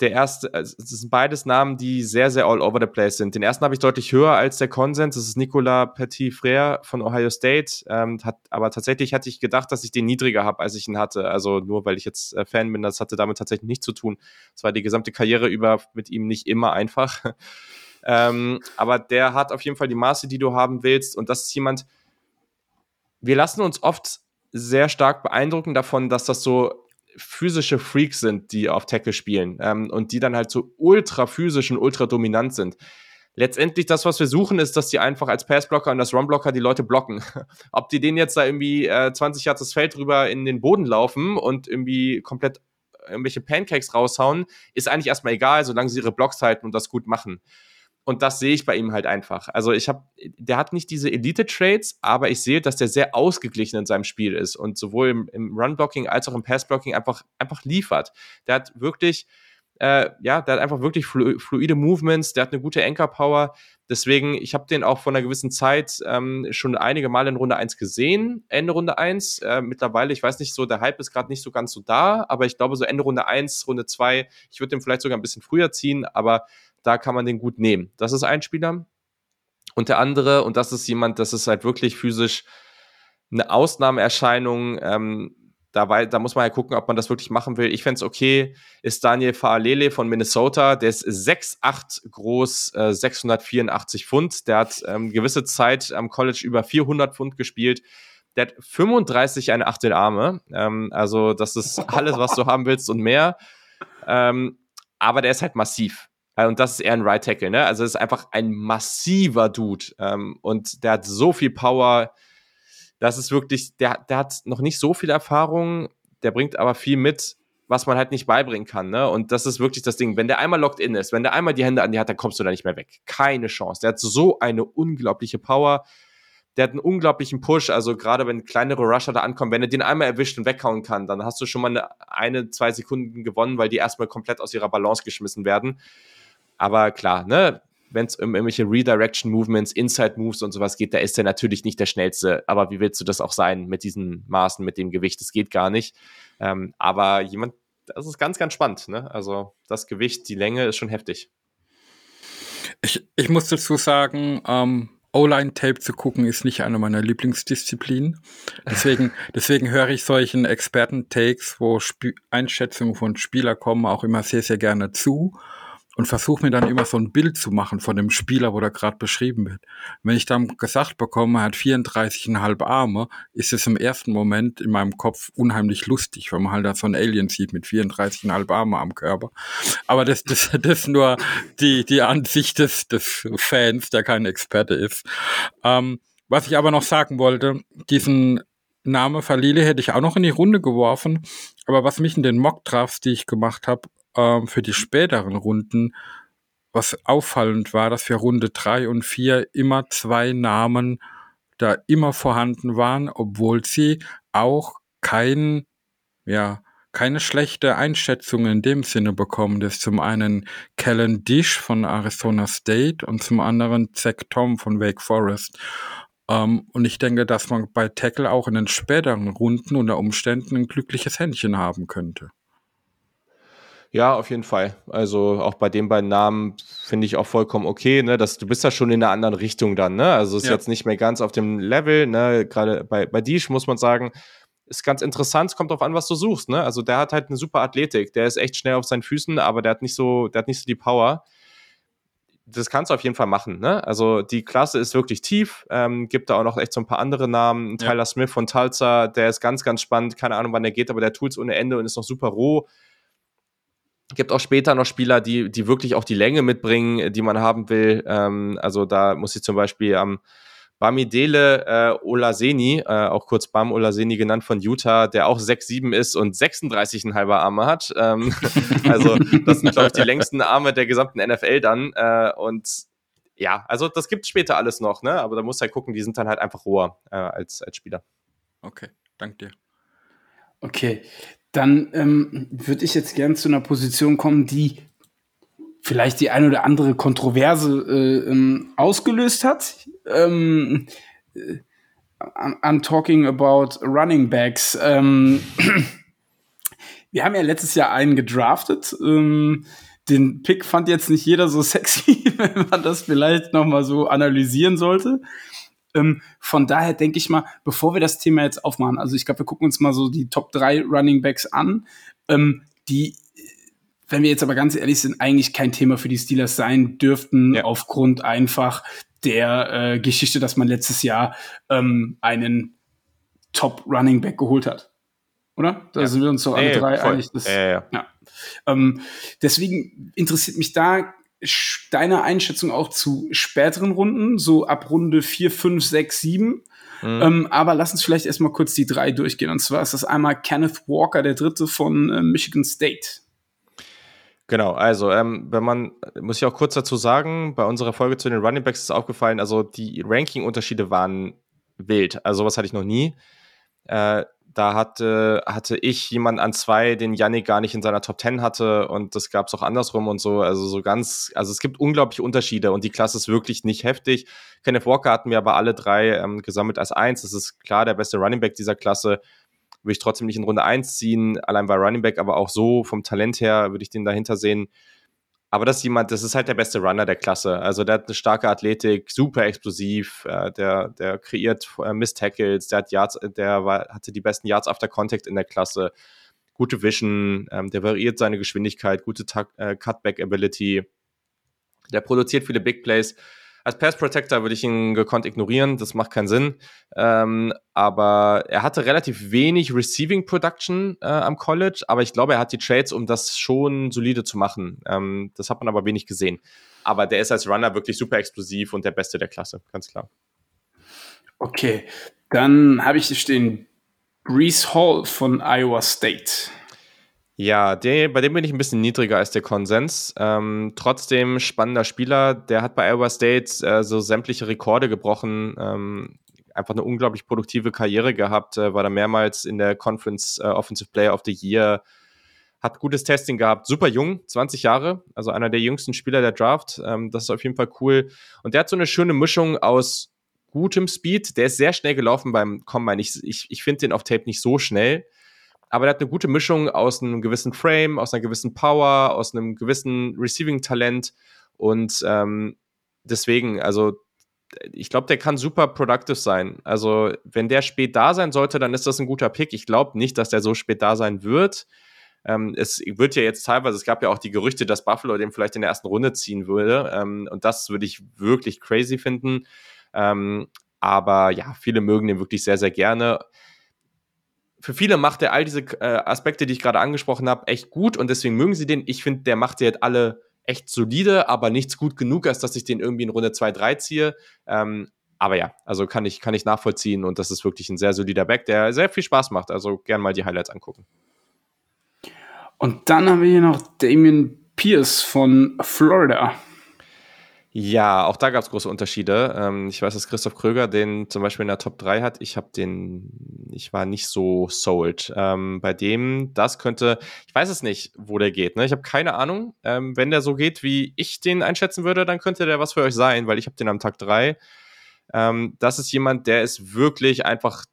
D: Der erste, also es sind beides Namen, die sehr, sehr all over the place sind. Den ersten habe ich deutlich höher als der Konsens. Das ist Nicolas Petit-Frère von Ohio State. Ähm, hat, aber tatsächlich hatte ich gedacht, dass ich den niedriger habe, als ich ihn hatte. Also nur weil ich jetzt äh, Fan bin, das hatte damit tatsächlich nichts zu tun. Es war die gesamte Karriere über mit ihm nicht immer einfach. <laughs> ähm, aber der hat auf jeden Fall die Maße, die du haben willst. Und das ist jemand, wir lassen uns oft sehr stark beeindrucken davon, dass das so physische Freaks sind, die auf Tackle spielen ähm, und die dann halt so ultra physisch und ultra dominant sind. Letztendlich das, was wir suchen, ist, dass die einfach als Passblocker und als Runblocker die Leute blocken. <laughs> Ob die denen jetzt da irgendwie äh, 20 Yards das Feld rüber in den Boden laufen und irgendwie komplett irgendwelche Pancakes raushauen, ist eigentlich erstmal egal, solange sie ihre Blocks halten und das gut machen. Und das sehe ich bei ihm halt einfach. Also ich habe, der hat nicht diese Elite-Trades, aber ich sehe, dass der sehr ausgeglichen in seinem Spiel ist und sowohl im, im Run-Blocking als auch im Pass-Blocking einfach, einfach liefert. Der hat wirklich, äh, ja, der hat einfach wirklich flu fluide Movements, der hat eine gute Anchor-Power. Deswegen, ich habe den auch vor einer gewissen Zeit ähm, schon einige Male in Runde 1 gesehen, Ende Runde 1. Äh, mittlerweile, ich weiß nicht so, der Hype ist gerade nicht so ganz so da, aber ich glaube so Ende Runde 1, Runde 2, ich würde den vielleicht sogar ein bisschen früher ziehen, aber da kann man den gut nehmen. Das ist ein Spieler. Und der andere, und das ist jemand, das ist halt wirklich physisch eine Ausnahmeerscheinung. Ähm, da, da muss man ja gucken, ob man das wirklich machen will. Ich fände es okay, ist Daniel Faalele von Minnesota. Der ist 6'8 groß, äh, 684 Pfund. Der hat ähm, gewisse Zeit am College über 400 Pfund gespielt. Der hat 35 eine Achtel Arme. Ähm, also das ist alles, was du haben willst und mehr. Ähm, aber der ist halt massiv. Äh, und das ist eher ein Right Tackle, ne? Also es ist einfach ein massiver Dude. Ähm, und der hat so viel Power. Das ist wirklich, der, der hat noch nicht so viel Erfahrung, der bringt aber viel mit, was man halt nicht beibringen kann, ne? Und das ist wirklich das Ding. Wenn der einmal locked in ist, wenn der einmal die Hände an die hat, dann kommst du da nicht mehr weg. Keine Chance. Der hat so eine unglaubliche Power. Der hat einen unglaublichen Push, also gerade wenn kleinere Rusher da ankommen, wenn er den einmal erwischt und weghauen kann, dann hast du schon mal eine, eine zwei Sekunden gewonnen, weil die erstmal komplett aus ihrer Balance geschmissen werden. Aber klar, ne, wenn es um irgendwelche Redirection Movements, Inside Moves und sowas geht, da ist er natürlich nicht der schnellste. Aber wie willst du das auch sein mit diesen Maßen, mit dem Gewicht? Das geht gar nicht. Ähm, aber jemand, das ist ganz, ganz spannend. Ne? Also das Gewicht, die Länge ist schon heftig.
C: Ich, ich muss dazu sagen, ähm, O-Line-Tape zu gucken ist nicht eine meiner Lieblingsdisziplinen. Deswegen, <laughs> deswegen höre ich solchen Experten-Takes, wo Sp Einschätzungen von Spieler kommen, auch immer sehr, sehr gerne zu und versuche mir dann immer so ein Bild zu machen von dem Spieler, wo da gerade beschrieben wird. wenn ich dann gesagt bekomme, er hat 34,5 Arme, ist es im ersten Moment in meinem Kopf unheimlich lustig, wenn man halt da so ein Alien sieht mit 34,5 Arme am Körper. Aber das, das, <laughs> das ist nur die, die Ansicht des, des Fans, der kein Experte ist. Ähm, was ich aber noch sagen wollte, diesen Name Falile hätte ich auch noch in die Runde geworfen. Aber was mich in den Mock-Drafts, die ich gemacht habe, ähm, für die späteren Runden, was auffallend war, dass für Runde drei und vier immer zwei Namen da immer vorhanden waren, obwohl sie auch kein, ja, keine schlechte Einschätzung in dem Sinne bekommen. Das ist zum einen Kellen Dish von Arizona State und zum anderen Zach Tom von Wake Forest. Um, ähm, und ich denke, dass man bei Tackle auch in den späteren Runden unter Umständen ein glückliches Händchen haben könnte.
D: Ja, auf jeden Fall. Also auch bei den beiden Namen finde ich auch vollkommen okay, ne? Dass du bist da schon in einer anderen Richtung dann, ne? Also ist ja. jetzt nicht mehr ganz auf dem Level, ne? Gerade bei, bei Dish muss man sagen, ist ganz interessant, kommt drauf an, was du suchst, ne? Also der hat halt eine super Athletik, der ist echt schnell auf seinen Füßen, aber der hat nicht so, der hat nicht so die Power. Das kannst du auf jeden Fall machen, ne? Also die Klasse ist wirklich tief, ähm, gibt da auch noch echt so ein paar andere Namen. Ja. Tyler Smith von Tulsa, der ist ganz, ganz spannend, keine Ahnung, wann der geht, aber der tut's ohne Ende und ist noch super roh gibt auch später noch Spieler, die, die wirklich auch die Länge mitbringen, die man haben will. Ähm, also da muss ich zum Beispiel am Bamidele äh, Olaseni, äh, auch kurz Bam Olaseni genannt von Utah, der auch 6'7 ist und 36,5 Arme hat. Ähm, <laughs> also das sind, glaube ich, die längsten Arme der gesamten NFL dann. Äh, und ja, also das gibt später alles noch, ne? Aber da muss halt gucken, die sind dann halt einfach roher äh, als, als Spieler.
C: Okay, danke dir.
B: Okay, dann ähm, würde ich jetzt gern zu einer Position kommen, die vielleicht die ein oder andere Kontroverse äh, ähm, ausgelöst hat. Ähm, äh, I'm talking about Running Backs. Ähm, <clears throat> wir haben ja letztes Jahr einen gedraftet. Ähm, den Pick fand jetzt nicht jeder so sexy, <laughs> wenn man das vielleicht noch mal so analysieren sollte. Ähm, von daher denke ich mal, bevor wir das Thema jetzt aufmachen, also ich glaube, wir gucken uns mal so die Top 3 Running Backs an, ähm, die, wenn wir jetzt aber ganz ehrlich sind, eigentlich kein Thema für die Steelers sein dürften, ja. aufgrund einfach der äh, Geschichte, dass man letztes Jahr ähm, einen Top Running Back geholt hat. Oder? Da ja. sind wir uns doch alle ja, drei voll. einig. Das, ja, ähm, deswegen interessiert mich da deine Einschätzung auch zu späteren Runden, so ab Runde 4, 5, 6, 7. Mhm. Ähm, aber lass uns vielleicht erstmal kurz die drei durchgehen. Und zwar ist das einmal Kenneth Walker, der dritte von äh, Michigan State.
D: Genau, also ähm, wenn man, muss ich auch kurz dazu sagen, bei unserer Folge zu den Running Backs ist aufgefallen, also die Ranking-Unterschiede waren wild. Also sowas hatte ich noch nie. Äh, da hatte, hatte ich jemanden an zwei, den Yannick gar nicht in seiner Top 10 hatte und das gab es auch andersrum und so. Also so ganz, also es gibt unglaubliche Unterschiede und die Klasse ist wirklich nicht heftig. Kenneth Walker hatten wir aber alle drei ähm, gesammelt als eins. Das ist klar der beste Running Back dieser Klasse. Würde ich trotzdem nicht in Runde eins ziehen, allein bei Running Back, aber auch so vom Talent her würde ich den dahinter sehen. Aber das ist jemand, das ist halt der beste Runner der Klasse. Also der hat eine starke Athletik, super explosiv, äh, der, der kreiert äh, Miss Tackles, der hat Yards, der war, hatte die besten Yards after Contact in der Klasse, gute Vision, ähm, der variiert seine Geschwindigkeit, gute äh, Cutback Ability, der produziert viele Big Plays als Pass Protector würde ich ihn gekonnt ignorieren, das macht keinen Sinn. Ähm, aber er hatte relativ wenig Receiving Production äh, am College, aber ich glaube, er hat die Trades, um das schon solide zu machen. Ähm, das hat man aber wenig gesehen. Aber der ist als Runner wirklich super explosiv und der Beste der Klasse, ganz klar.
B: Okay, dann habe ich hier stehen Brees Hall von Iowa State.
D: Ja, der, bei dem bin ich ein bisschen niedriger als der Konsens. Ähm, trotzdem spannender Spieler. Der hat bei Iowa State äh, so sämtliche Rekorde gebrochen. Ähm, einfach eine unglaublich produktive Karriere gehabt. Äh, war da mehrmals in der Conference äh, Offensive Player of the Year. Hat gutes Testing gehabt. Super jung, 20 Jahre. Also einer der jüngsten Spieler der Draft. Ähm, das ist auf jeden Fall cool. Und der hat so eine schöne Mischung aus gutem Speed. Der ist sehr schnell gelaufen beim Combine. Ich, ich, ich finde den auf Tape nicht so schnell aber er hat eine gute Mischung aus einem gewissen Frame, aus einer gewissen Power, aus einem gewissen Receiving-Talent und ähm, deswegen, also ich glaube, der kann super productive sein. Also, wenn der spät da sein sollte, dann ist das ein guter Pick. Ich glaube nicht, dass der so spät da sein wird. Ähm, es wird ja jetzt teilweise, es gab ja auch die Gerüchte, dass Buffalo den vielleicht in der ersten Runde ziehen würde. Ähm, und das würde ich wirklich crazy finden. Ähm, aber ja, viele mögen den wirklich sehr, sehr gerne für viele macht er all diese äh, Aspekte, die ich gerade angesprochen habe, echt gut und deswegen mögen sie den. Ich finde, der macht jetzt alle echt solide, aber nichts gut genug, als dass ich den irgendwie in Runde 2, 3 ziehe. Ähm, aber ja, also kann ich, kann ich nachvollziehen und das ist wirklich ein sehr solider Back, der sehr viel Spaß macht. Also gern mal die Highlights angucken.
B: Und dann haben wir hier noch Damien Pierce von Florida.
D: Ja, auch da gab es große Unterschiede. Ähm, ich weiß, dass Christoph Kröger den zum Beispiel in der Top 3 hat. Ich habe den, ich war nicht so sold. Ähm, bei dem, das könnte, ich weiß es nicht, wo der geht. Ne? Ich habe keine Ahnung. Ähm, wenn der so geht, wie ich den einschätzen würde, dann könnte der was für euch sein, weil ich habe den am Tag 3. Ähm, das ist jemand, der ist wirklich einfach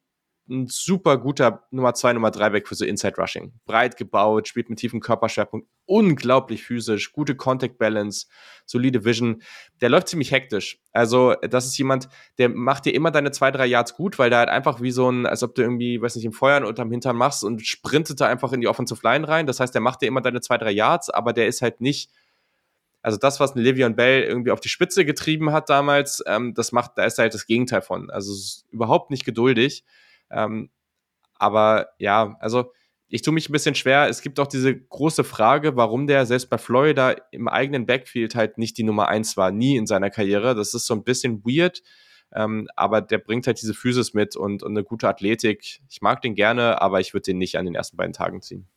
D: ein super guter Nummer 2, Nummer 3 Back für so Inside Rushing. Breit gebaut, spielt mit tiefem Körperschwerpunkt, unglaublich physisch, gute Contact Balance, solide Vision. Der läuft ziemlich hektisch. Also, das ist jemand, der macht dir immer deine zwei, drei Yards gut, weil der halt einfach wie so ein, als ob du irgendwie, weiß nicht, im Feuern unterm Hintern machst und sprintet da einfach in die Offensive Line rein. Das heißt, der macht dir immer deine zwei, drei Yards, aber der ist halt nicht, also das, was ein Livion Bell irgendwie auf die Spitze getrieben hat damals, ähm, das macht, da ist halt das Gegenteil von. Also überhaupt nicht geduldig. Ähm, aber ja, also ich tue mich ein bisschen schwer. Es gibt auch diese große Frage, warum der selbst bei Florida im eigenen Backfield halt nicht die Nummer eins war, nie in seiner Karriere. Das ist so ein bisschen weird. Ähm, aber der bringt halt diese Physis mit und, und, eine gute Athletik. Ich mag den gerne, aber ich würde den nicht an den ersten beiden Tagen ziehen.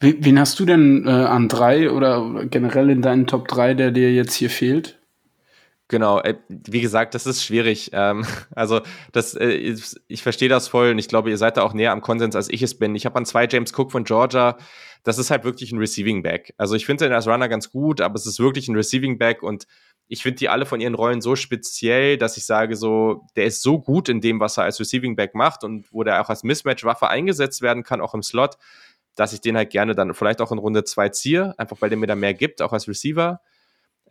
B: Wen hast du denn äh, an drei oder generell in deinen Top drei, der dir jetzt hier fehlt?
D: Genau, äh, wie gesagt, das ist schwierig. Ähm, <laughs> also das, äh, ich, verstehe das voll und ich glaube, ihr seid da auch näher am Konsens, als ich es bin. Ich habe an zwei James Cook von Georgia. Das ist halt wirklich ein Receiving Back. Also ich finde den als Runner ganz gut, aber es ist wirklich ein Receiving Back und ich finde die alle von ihren Rollen so speziell, dass ich sage so, der ist so gut in dem, was er als Receiving Back macht und wo der auch als Mismatch-Waffe eingesetzt werden kann, auch im Slot dass ich den halt gerne dann vielleicht auch in Runde 2 ziehe, einfach weil der mir da mehr gibt, auch als Receiver.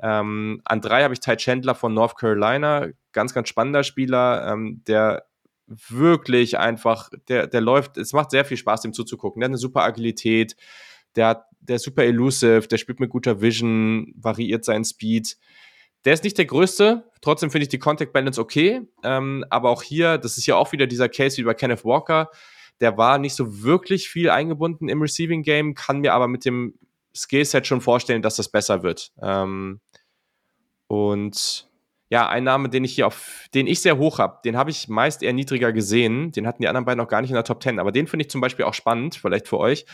D: Ähm, an drei habe ich Ty Chandler von North Carolina, ganz, ganz spannender Spieler, ähm, der wirklich einfach, der, der läuft, es macht sehr viel Spaß, dem zuzugucken. Der hat eine super Agilität, der, der ist super elusive, der spielt mit guter Vision, variiert seinen Speed. Der ist nicht der größte, trotzdem finde ich die Contact Balance okay. Ähm, aber auch hier, das ist ja auch wieder dieser Case wie bei Kenneth Walker. Der war nicht so wirklich viel eingebunden im Receiving Game, kann mir aber mit dem Skillset schon vorstellen, dass das besser wird. Ähm, und ja, ein Name, den ich hier auf, den ich sehr hoch habe, den habe ich meist eher niedriger gesehen. Den hatten die anderen beiden noch gar nicht in der Top 10. Aber den finde ich zum Beispiel auch spannend, vielleicht für euch.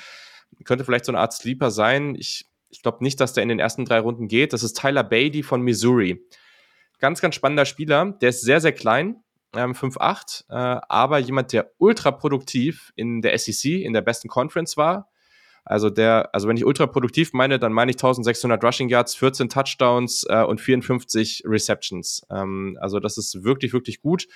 D: Könnte vielleicht so eine Art Sleeper sein. Ich, ich glaube nicht, dass der in den ersten drei Runden geht. Das ist Tyler Beatty von Missouri. Ganz, ganz spannender Spieler. Der ist sehr, sehr klein, ähm, 5'8, äh, aber jemand, der ultra produktiv in der SEC, in der besten Conference war also der, also wenn ich ultra produktiv meine, dann meine ich 1600 Rushing Yards, 14 Touchdowns äh, und 54 Receptions. Ähm, also das ist wirklich, wirklich gut.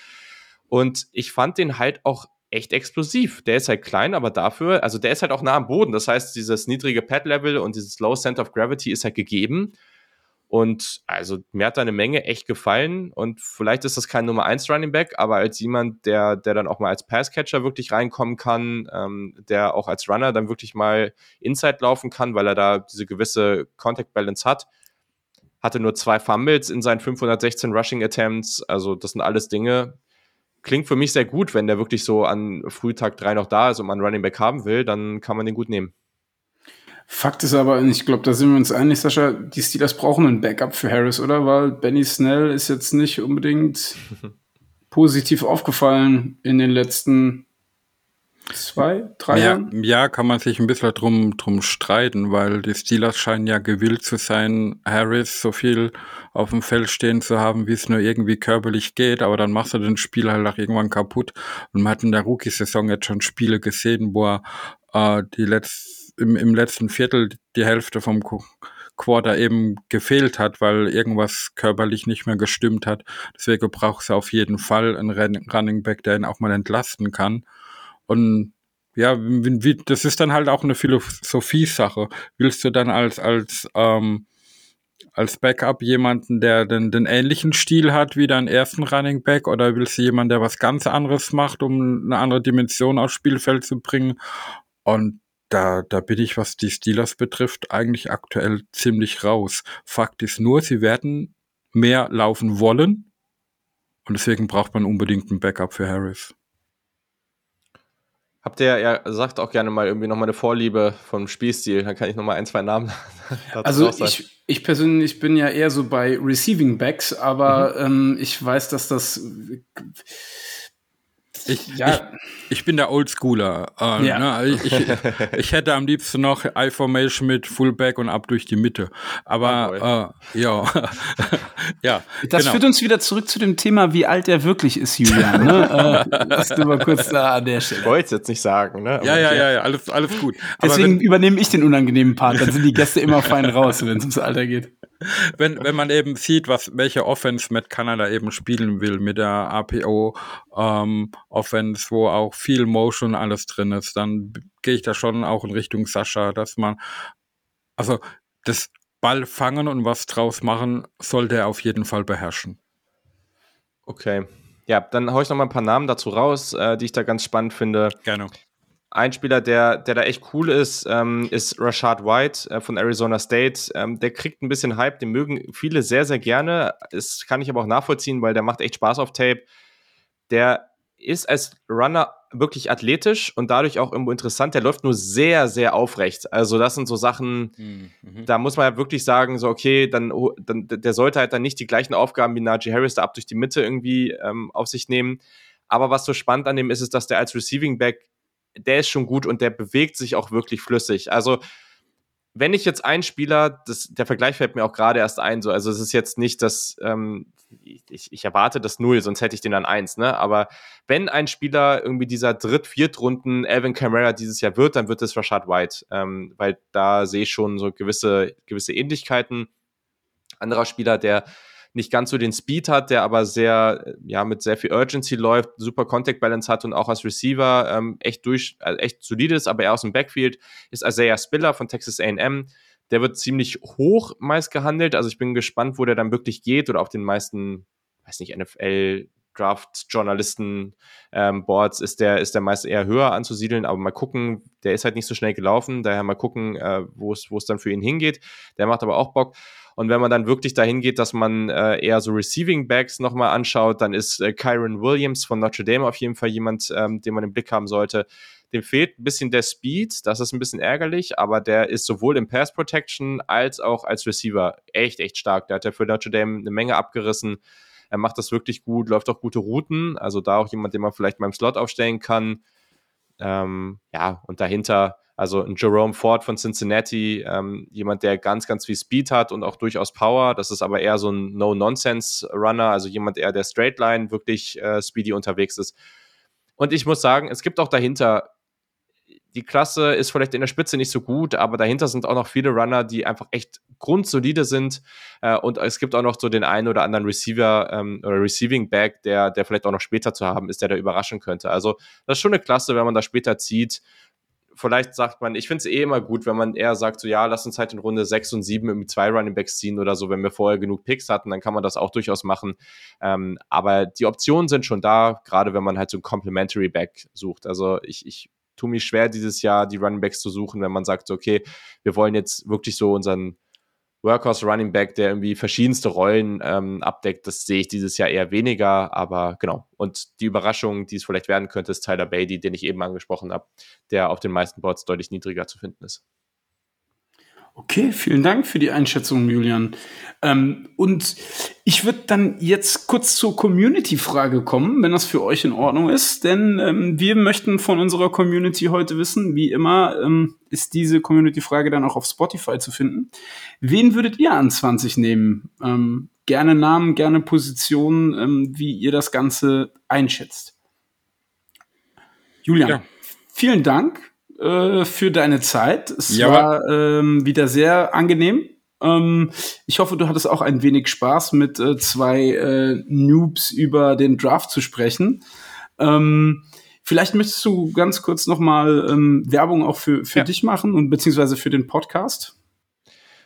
D: Und ich fand den halt auch echt explosiv. Der ist halt klein, aber dafür, also der ist halt auch nah am Boden. Das heißt, dieses niedrige Pad-Level und dieses Low Center of Gravity ist halt gegeben. Und also mir hat da eine Menge echt gefallen und vielleicht ist das kein Nummer 1 Running Back, aber als jemand, der, der dann auch mal als Passcatcher wirklich reinkommen kann, ähm, der auch als Runner dann wirklich mal Inside laufen kann, weil er da diese gewisse Contact Balance hat, hatte nur zwei Fumbles in seinen 516 Rushing Attempts, also das sind alles Dinge, klingt für mich sehr gut, wenn der wirklich so an Frühtag 3 noch da ist und man Running Back haben will, dann kann man den gut nehmen.
B: Fakt ist aber, ich glaube, da sind wir uns einig, Sascha, die Steelers brauchen ein Backup für Harris, oder? Weil Benny Snell ist jetzt nicht unbedingt <laughs> positiv aufgefallen in den letzten zwei, drei
C: ja,
B: Jahren.
C: Ja, kann man sich ein bisschen drum, drum streiten, weil die Steelers scheinen ja gewillt zu sein, Harris so viel auf dem Feld stehen zu haben, wie es nur irgendwie körperlich geht, aber dann machst du den Spiel halt auch irgendwann kaputt. Und man hat in der Rookie-Saison jetzt schon Spiele gesehen, wo er äh, die letzten im, im letzten Viertel die Hälfte vom Quarter eben gefehlt hat, weil irgendwas körperlich nicht mehr gestimmt hat. Deswegen braucht es auf jeden Fall einen Running Back, der ihn auch mal entlasten kann. Und ja, wie, das ist dann halt auch eine Philosophie-Sache. Willst du dann als, als, ähm, als Backup jemanden, der den, den ähnlichen Stil hat wie dein ersten Running Back oder willst du jemanden, der was ganz anderes macht, um eine andere Dimension aufs Spielfeld zu bringen? Und da, da bin ich, was die Steelers betrifft, eigentlich aktuell ziemlich raus. Fakt ist nur, sie werden mehr laufen wollen und deswegen braucht man unbedingt ein Backup für Harris.
D: Habt ihr, ja, sagt auch gerne mal irgendwie nochmal eine Vorliebe vom Spielstil, dann kann ich nochmal ein, zwei Namen <laughs>
B: Also ich, ich persönlich bin ja eher so bei Receiving Backs, aber mhm. ähm, ich weiß, dass das
C: ich, ja. ich, ich bin der Oldschooler. Äh, ja. ne? ich, ich, <laughs> ich, hätte am liebsten noch I-Formation mit Fullback und ab durch die Mitte. Aber oh äh, ja. <laughs> ja.
B: Das genau. führt uns wieder zurück zu dem Thema, wie alt er wirklich ist, Julian. Ne? <laughs> äh, lass du mal kurz da an der Stelle.
D: Ich wollte es jetzt nicht sagen. Ne?
C: ja, ja, ja, ja, alles, alles gut.
B: Deswegen wenn, übernehme ich den unangenehmen Part. Dann sind die Gäste immer fein raus, wenn es ums Alter geht
C: wenn, wenn man eben sieht, was, welche Offense mit Kanada eben spielen will, mit der APO ähm, Offense, wo auch viel Motion alles drin ist, dann gehe ich da schon auch in Richtung Sascha, dass man, also das Ball fangen und was draus machen, sollte er auf jeden Fall beherrschen.
D: Okay. Ja, dann haue ich noch mal ein paar Namen dazu raus, äh, die ich da ganz spannend finde.
C: Gerne.
D: Ein Spieler, der, der da echt cool ist, ähm, ist Rashad White äh, von Arizona State. Ähm, der kriegt ein bisschen Hype, den mögen viele sehr, sehr gerne. Das kann ich aber auch nachvollziehen, weil der macht echt Spaß auf Tape. Der ist als Runner wirklich athletisch und dadurch auch irgendwo interessant. Der läuft nur sehr, sehr aufrecht. Also das sind so Sachen, mhm. da muss man ja wirklich sagen, so okay, dann, dann der sollte halt dann nicht die gleichen Aufgaben wie Najee Harris da ab durch die Mitte irgendwie ähm, auf sich nehmen. Aber was so spannend an dem ist, ist, dass der als Receiving Back der ist schon gut und der bewegt sich auch wirklich flüssig. Also, wenn ich jetzt einen Spieler, das, der Vergleich fällt mir auch gerade erst ein, so, also es ist jetzt nicht das, ähm, ich, ich erwarte das Null, sonst hätte ich den an eins, ne? Aber wenn ein Spieler irgendwie dieser Dritt-, Viertrunden Alvin Kamara dieses Jahr wird, dann wird es Rashad White, ähm, weil da sehe ich schon so gewisse, gewisse Ähnlichkeiten. Anderer Spieler, der nicht ganz so den Speed hat, der aber sehr, ja, mit sehr viel Urgency läuft, super Contact Balance hat und auch als Receiver ähm, echt durch, also echt solide ist, aber er aus dem Backfield ist Isaiah Spiller von Texas A&M. Der wird ziemlich hoch meist gehandelt, also ich bin gespannt, wo der dann wirklich geht oder auf den meisten, weiß nicht, NFL Draft-Journalisten ähm, ist der, ist der meist eher höher anzusiedeln, aber mal gucken, der ist halt nicht so schnell gelaufen, daher mal gucken, äh, wo es dann für ihn hingeht. Der macht aber auch Bock. Und wenn man dann wirklich dahin geht, dass man äh, eher so Receiving Backs nochmal anschaut, dann ist äh, Kyron Williams von Notre Dame auf jeden Fall jemand, ähm, den man im Blick haben sollte. Dem fehlt ein bisschen der Speed, das ist ein bisschen ärgerlich, aber der ist sowohl im Pass Protection als auch als Receiver echt, echt stark. Der hat ja für Notre Dame eine Menge abgerissen. Er macht das wirklich gut, läuft auch gute Routen. Also da auch jemand, den man vielleicht mal im Slot aufstellen kann. Ähm, ja, und dahinter, also ein Jerome Ford von Cincinnati, ähm, jemand, der ganz, ganz viel Speed hat und auch durchaus Power. Das ist aber eher so ein No-Nonsense-Runner, also jemand eher, der Straight Line wirklich äh, speedy unterwegs ist. Und ich muss sagen, es gibt auch dahinter die Klasse ist vielleicht in der Spitze nicht so gut, aber dahinter sind auch noch viele Runner, die einfach echt grundsolide sind. Äh, und es gibt auch noch so den einen oder anderen Receiver ähm, oder Receiving Back, der, der vielleicht auch noch später zu haben ist, der da überraschen könnte. Also das ist schon eine Klasse, wenn man da später zieht. Vielleicht sagt man, ich finde es eh immer gut, wenn man eher sagt, so ja, lass uns halt in Runde 6 und 7 mit zwei Running Backs ziehen oder so, wenn wir vorher genug Picks hatten, dann kann man das auch durchaus machen. Ähm, aber die Optionen sind schon da, gerade wenn man halt so ein Complementary Back sucht. Also ich, ich tue mich schwer, dieses Jahr die Running Backs zu suchen, wenn man sagt, okay, wir wollen jetzt wirklich so unseren Workhorse Running Back, der irgendwie verschiedenste Rollen ähm, abdeckt, das sehe ich dieses Jahr eher weniger, aber genau. Und die Überraschung, die es vielleicht werden könnte, ist Tyler Beatty, den ich eben angesprochen habe, der auf den meisten Boards deutlich niedriger zu finden ist.
B: Okay, vielen Dank für die Einschätzung, Julian. Ähm, und ich würde dann jetzt kurz zur Community-Frage kommen, wenn das für euch in Ordnung ist. Denn ähm, wir möchten von unserer Community heute wissen, wie immer ähm, ist diese Community-Frage dann auch auf Spotify zu finden. Wen würdet ihr an 20 nehmen? Ähm, gerne Namen, gerne Positionen, ähm, wie ihr das Ganze einschätzt. Julian, ja. vielen Dank äh, für deine Zeit. Es ja, war ähm, wieder sehr angenehm. Ähm, ich hoffe, du hattest auch ein wenig Spaß mit äh, zwei äh, Noobs über den Draft zu sprechen. Ähm, vielleicht möchtest du ganz kurz noch mal ähm, Werbung auch für, für ja. dich machen und beziehungsweise für den Podcast.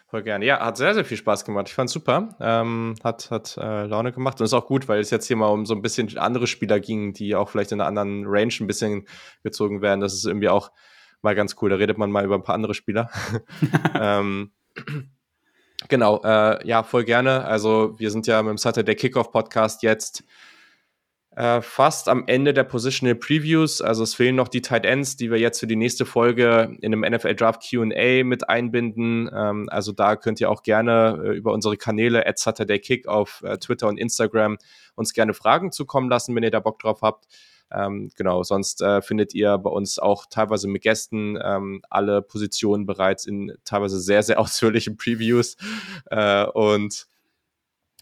D: Voll gerne. Ja, hat sehr, sehr viel Spaß gemacht. Ich fand super. Ähm, hat hat äh, Laune gemacht und ist auch gut, weil es jetzt hier mal um so ein bisschen andere Spieler ging, die auch vielleicht in einer anderen Range ein bisschen gezogen werden. Das ist irgendwie auch mal ganz cool. Da redet man mal über ein paar andere Spieler. <laughs> <laughs> ähm, genau, äh, ja, voll gerne. Also wir sind ja mit dem Saturday Kickoff Podcast jetzt äh, fast am Ende der Positional Previews. Also es fehlen noch die Tight Ends, die wir jetzt für die nächste Folge in einem NFL Draft Q&A mit einbinden. Ähm, also da könnt ihr auch gerne äh, über unsere Kanäle at Saturday Kick auf äh, Twitter und Instagram uns gerne Fragen zukommen lassen, wenn ihr da Bock drauf habt. Ähm, genau, sonst äh, findet ihr bei uns auch teilweise mit Gästen ähm, alle Positionen bereits in teilweise sehr, sehr <laughs> ausführlichen Previews. Äh, und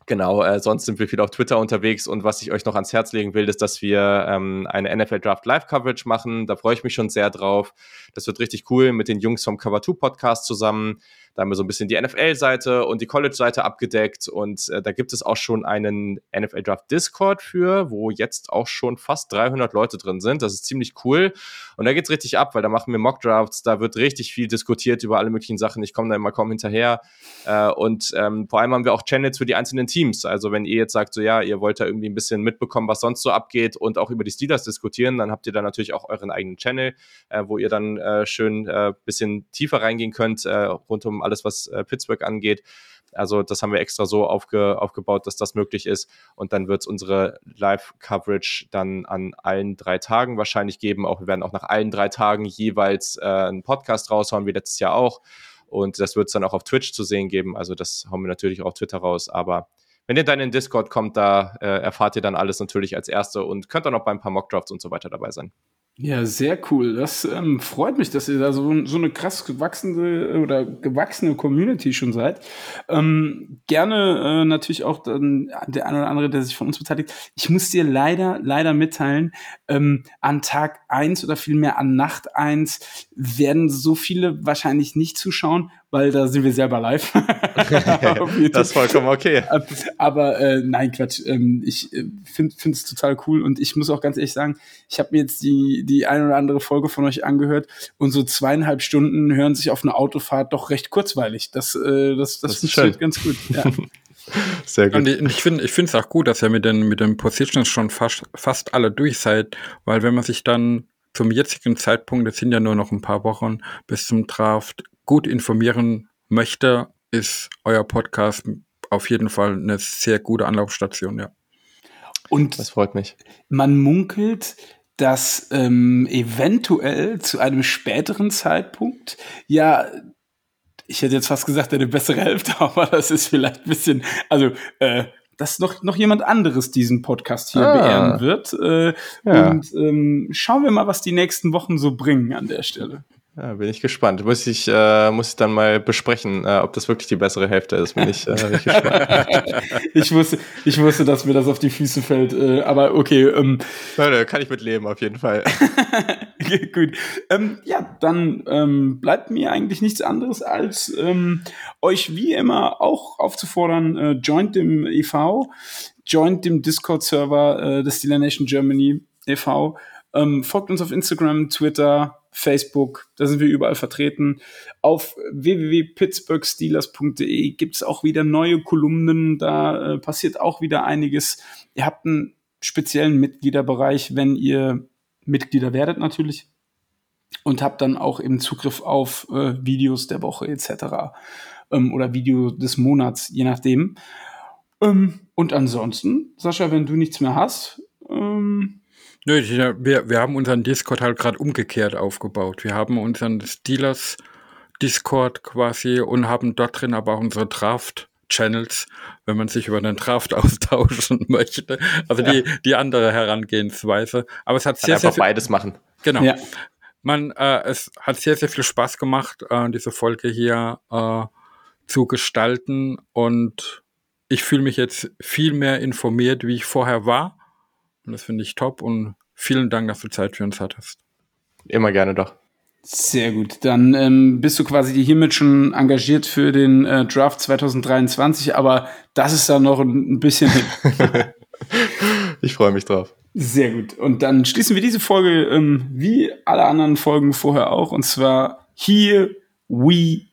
D: Genau, äh, sonst sind wir viel auf Twitter unterwegs und was ich euch noch ans Herz legen will, ist, dass wir ähm, eine NFL Draft Live Coverage machen. Da freue ich mich schon sehr drauf. Das wird richtig cool mit den Jungs vom Cover 2 Podcast zusammen. Da haben wir so ein bisschen die NFL-Seite und die College-Seite abgedeckt und äh, da gibt es auch schon einen NFL Draft Discord für, wo jetzt auch schon fast 300 Leute drin sind. Das ist ziemlich cool und da geht's richtig ab, weil da machen wir Mock Drafts, da wird richtig viel diskutiert über alle möglichen Sachen. Ich komme da immer kaum hinterher äh, und ähm, vor allem haben wir auch Channels für die einzelnen Teams. Also wenn ihr jetzt sagt, so ja, ihr wollt da irgendwie ein bisschen mitbekommen, was sonst so abgeht und auch über die Steelers diskutieren, dann habt ihr da natürlich auch euren eigenen Channel, äh, wo ihr dann äh, schön äh, bisschen tiefer reingehen könnt äh, rund um alles, was äh, Pittsburgh angeht. Also das haben wir extra so aufge, aufgebaut, dass das möglich ist. Und dann wird es unsere Live-Coverage dann an allen drei Tagen wahrscheinlich geben. Auch wir werden auch nach allen drei Tagen jeweils äh, einen Podcast raushauen, wie letztes Jahr auch. Und das wird es dann auch auf Twitch zu sehen geben. Also das hauen wir natürlich auch auf Twitter raus. Aber wenn ihr dann in Discord kommt, da äh, erfahrt ihr dann alles natürlich als Erste und könnt dann auch bei ein paar Mockdrafts und so weiter dabei sein.
B: Ja, sehr cool. Das ähm, freut mich, dass ihr da so, so eine krass gewachsene oder gewachsene Community schon seid. Ähm, gerne äh, natürlich auch dann der eine oder andere, der sich von uns beteiligt. Ich muss dir leider, leider mitteilen, ähm, an Tag eins oder vielmehr an Nacht eins werden so viele wahrscheinlich nicht zuschauen, weil da sind wir selber live. <laughs>
D: das ist vollkommen okay.
B: Aber äh, nein, Quatsch. Ähm, ich äh, finde es total cool und ich muss auch ganz ehrlich sagen, ich habe mir jetzt die, die ein oder andere Folge von euch angehört und so zweieinhalb Stunden hören sich auf einer Autofahrt doch recht kurzweilig. Das, äh, das, das, das funktioniert ganz gut. Ja. <laughs>
C: Sehr gut. Und ich finde ich finde es auch gut, dass ihr mit den, mit den Positions schon fast, fast alle durch seid, weil wenn man sich dann zum jetzigen Zeitpunkt, es sind ja nur noch ein paar Wochen bis zum Draft, gut informieren möchte, ist euer Podcast auf jeden Fall eine sehr gute Anlaufstation, ja.
B: Und das freut mich. Man munkelt, dass ähm, eventuell zu einem späteren Zeitpunkt ja ich hätte jetzt fast gesagt, eine bessere Hälfte, <laughs> aber das ist vielleicht ein bisschen, also äh, dass noch, noch jemand anderes diesen Podcast hier ah. beehren wird. Äh, ja. Und ähm, schauen wir mal, was die nächsten Wochen so bringen an der Stelle.
D: Ja, bin ich gespannt. Muss ich, äh, muss ich dann mal besprechen, äh, ob das wirklich die bessere Hälfte ist. Bin ich, äh, bin ich gespannt. <laughs>
B: ich, wusste, ich wusste, dass mir das auf die Füße fällt. Äh, aber okay. Ähm.
D: Ja, kann ich mit leben, auf jeden Fall. <laughs>
B: Gut. Ähm, ja, dann ähm, bleibt mir eigentlich nichts anderes, als ähm, euch wie immer auch aufzufordern, äh, joint dem EV, joint dem Discord-Server äh, des Steeler Nation Germany e.V., ähm, folgt uns auf Instagram, Twitter, Facebook, da sind wir überall vertreten. Auf www.pittsburghsteelers.de gibt es auch wieder neue Kolumnen, da äh, passiert auch wieder einiges. Ihr habt einen speziellen Mitgliederbereich, wenn ihr Mitglieder werdet natürlich und habt dann auch eben Zugriff auf äh, Videos der Woche etc. Ähm, oder Video des Monats, je nachdem. Ähm, und ansonsten, Sascha, wenn du nichts mehr hast, ähm,
C: Nö, wir, wir haben unseren Discord halt gerade umgekehrt aufgebaut. Wir haben unseren Steelers Discord quasi und haben dort drin aber auch unsere Draft Channels, wenn man sich über den Draft <laughs> austauschen möchte. Also ja. die, die andere Herangehensweise. Aber es hat sehr,
D: einfach
C: sehr
D: viel, beides machen.
C: Genau. Ja. Man, äh, es hat sehr, sehr viel Spaß gemacht, äh, diese Folge hier äh, zu gestalten und ich fühle mich jetzt viel mehr informiert, wie ich vorher war und das finde ich top und vielen Dank, dass du Zeit für uns hattest.
D: Immer gerne doch.
B: Sehr gut. Dann ähm, bist du quasi hiermit schon engagiert für den äh, Draft 2023, aber das ist dann noch ein, ein bisschen <laughs>
D: ich freue mich drauf.
B: Sehr gut. Und dann schließen wir diese Folge ähm, wie alle anderen Folgen vorher auch, und zwar Here We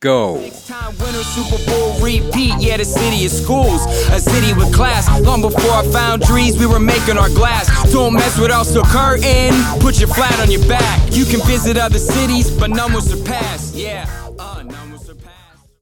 B: go. Super Bowl repeat, yeah, the city of schools, a city with class. Long before I found trees, we were making our glass. Don't mess with us, curtain, put your flat on your back. You can visit other cities, but none will surpass. Yeah, uh.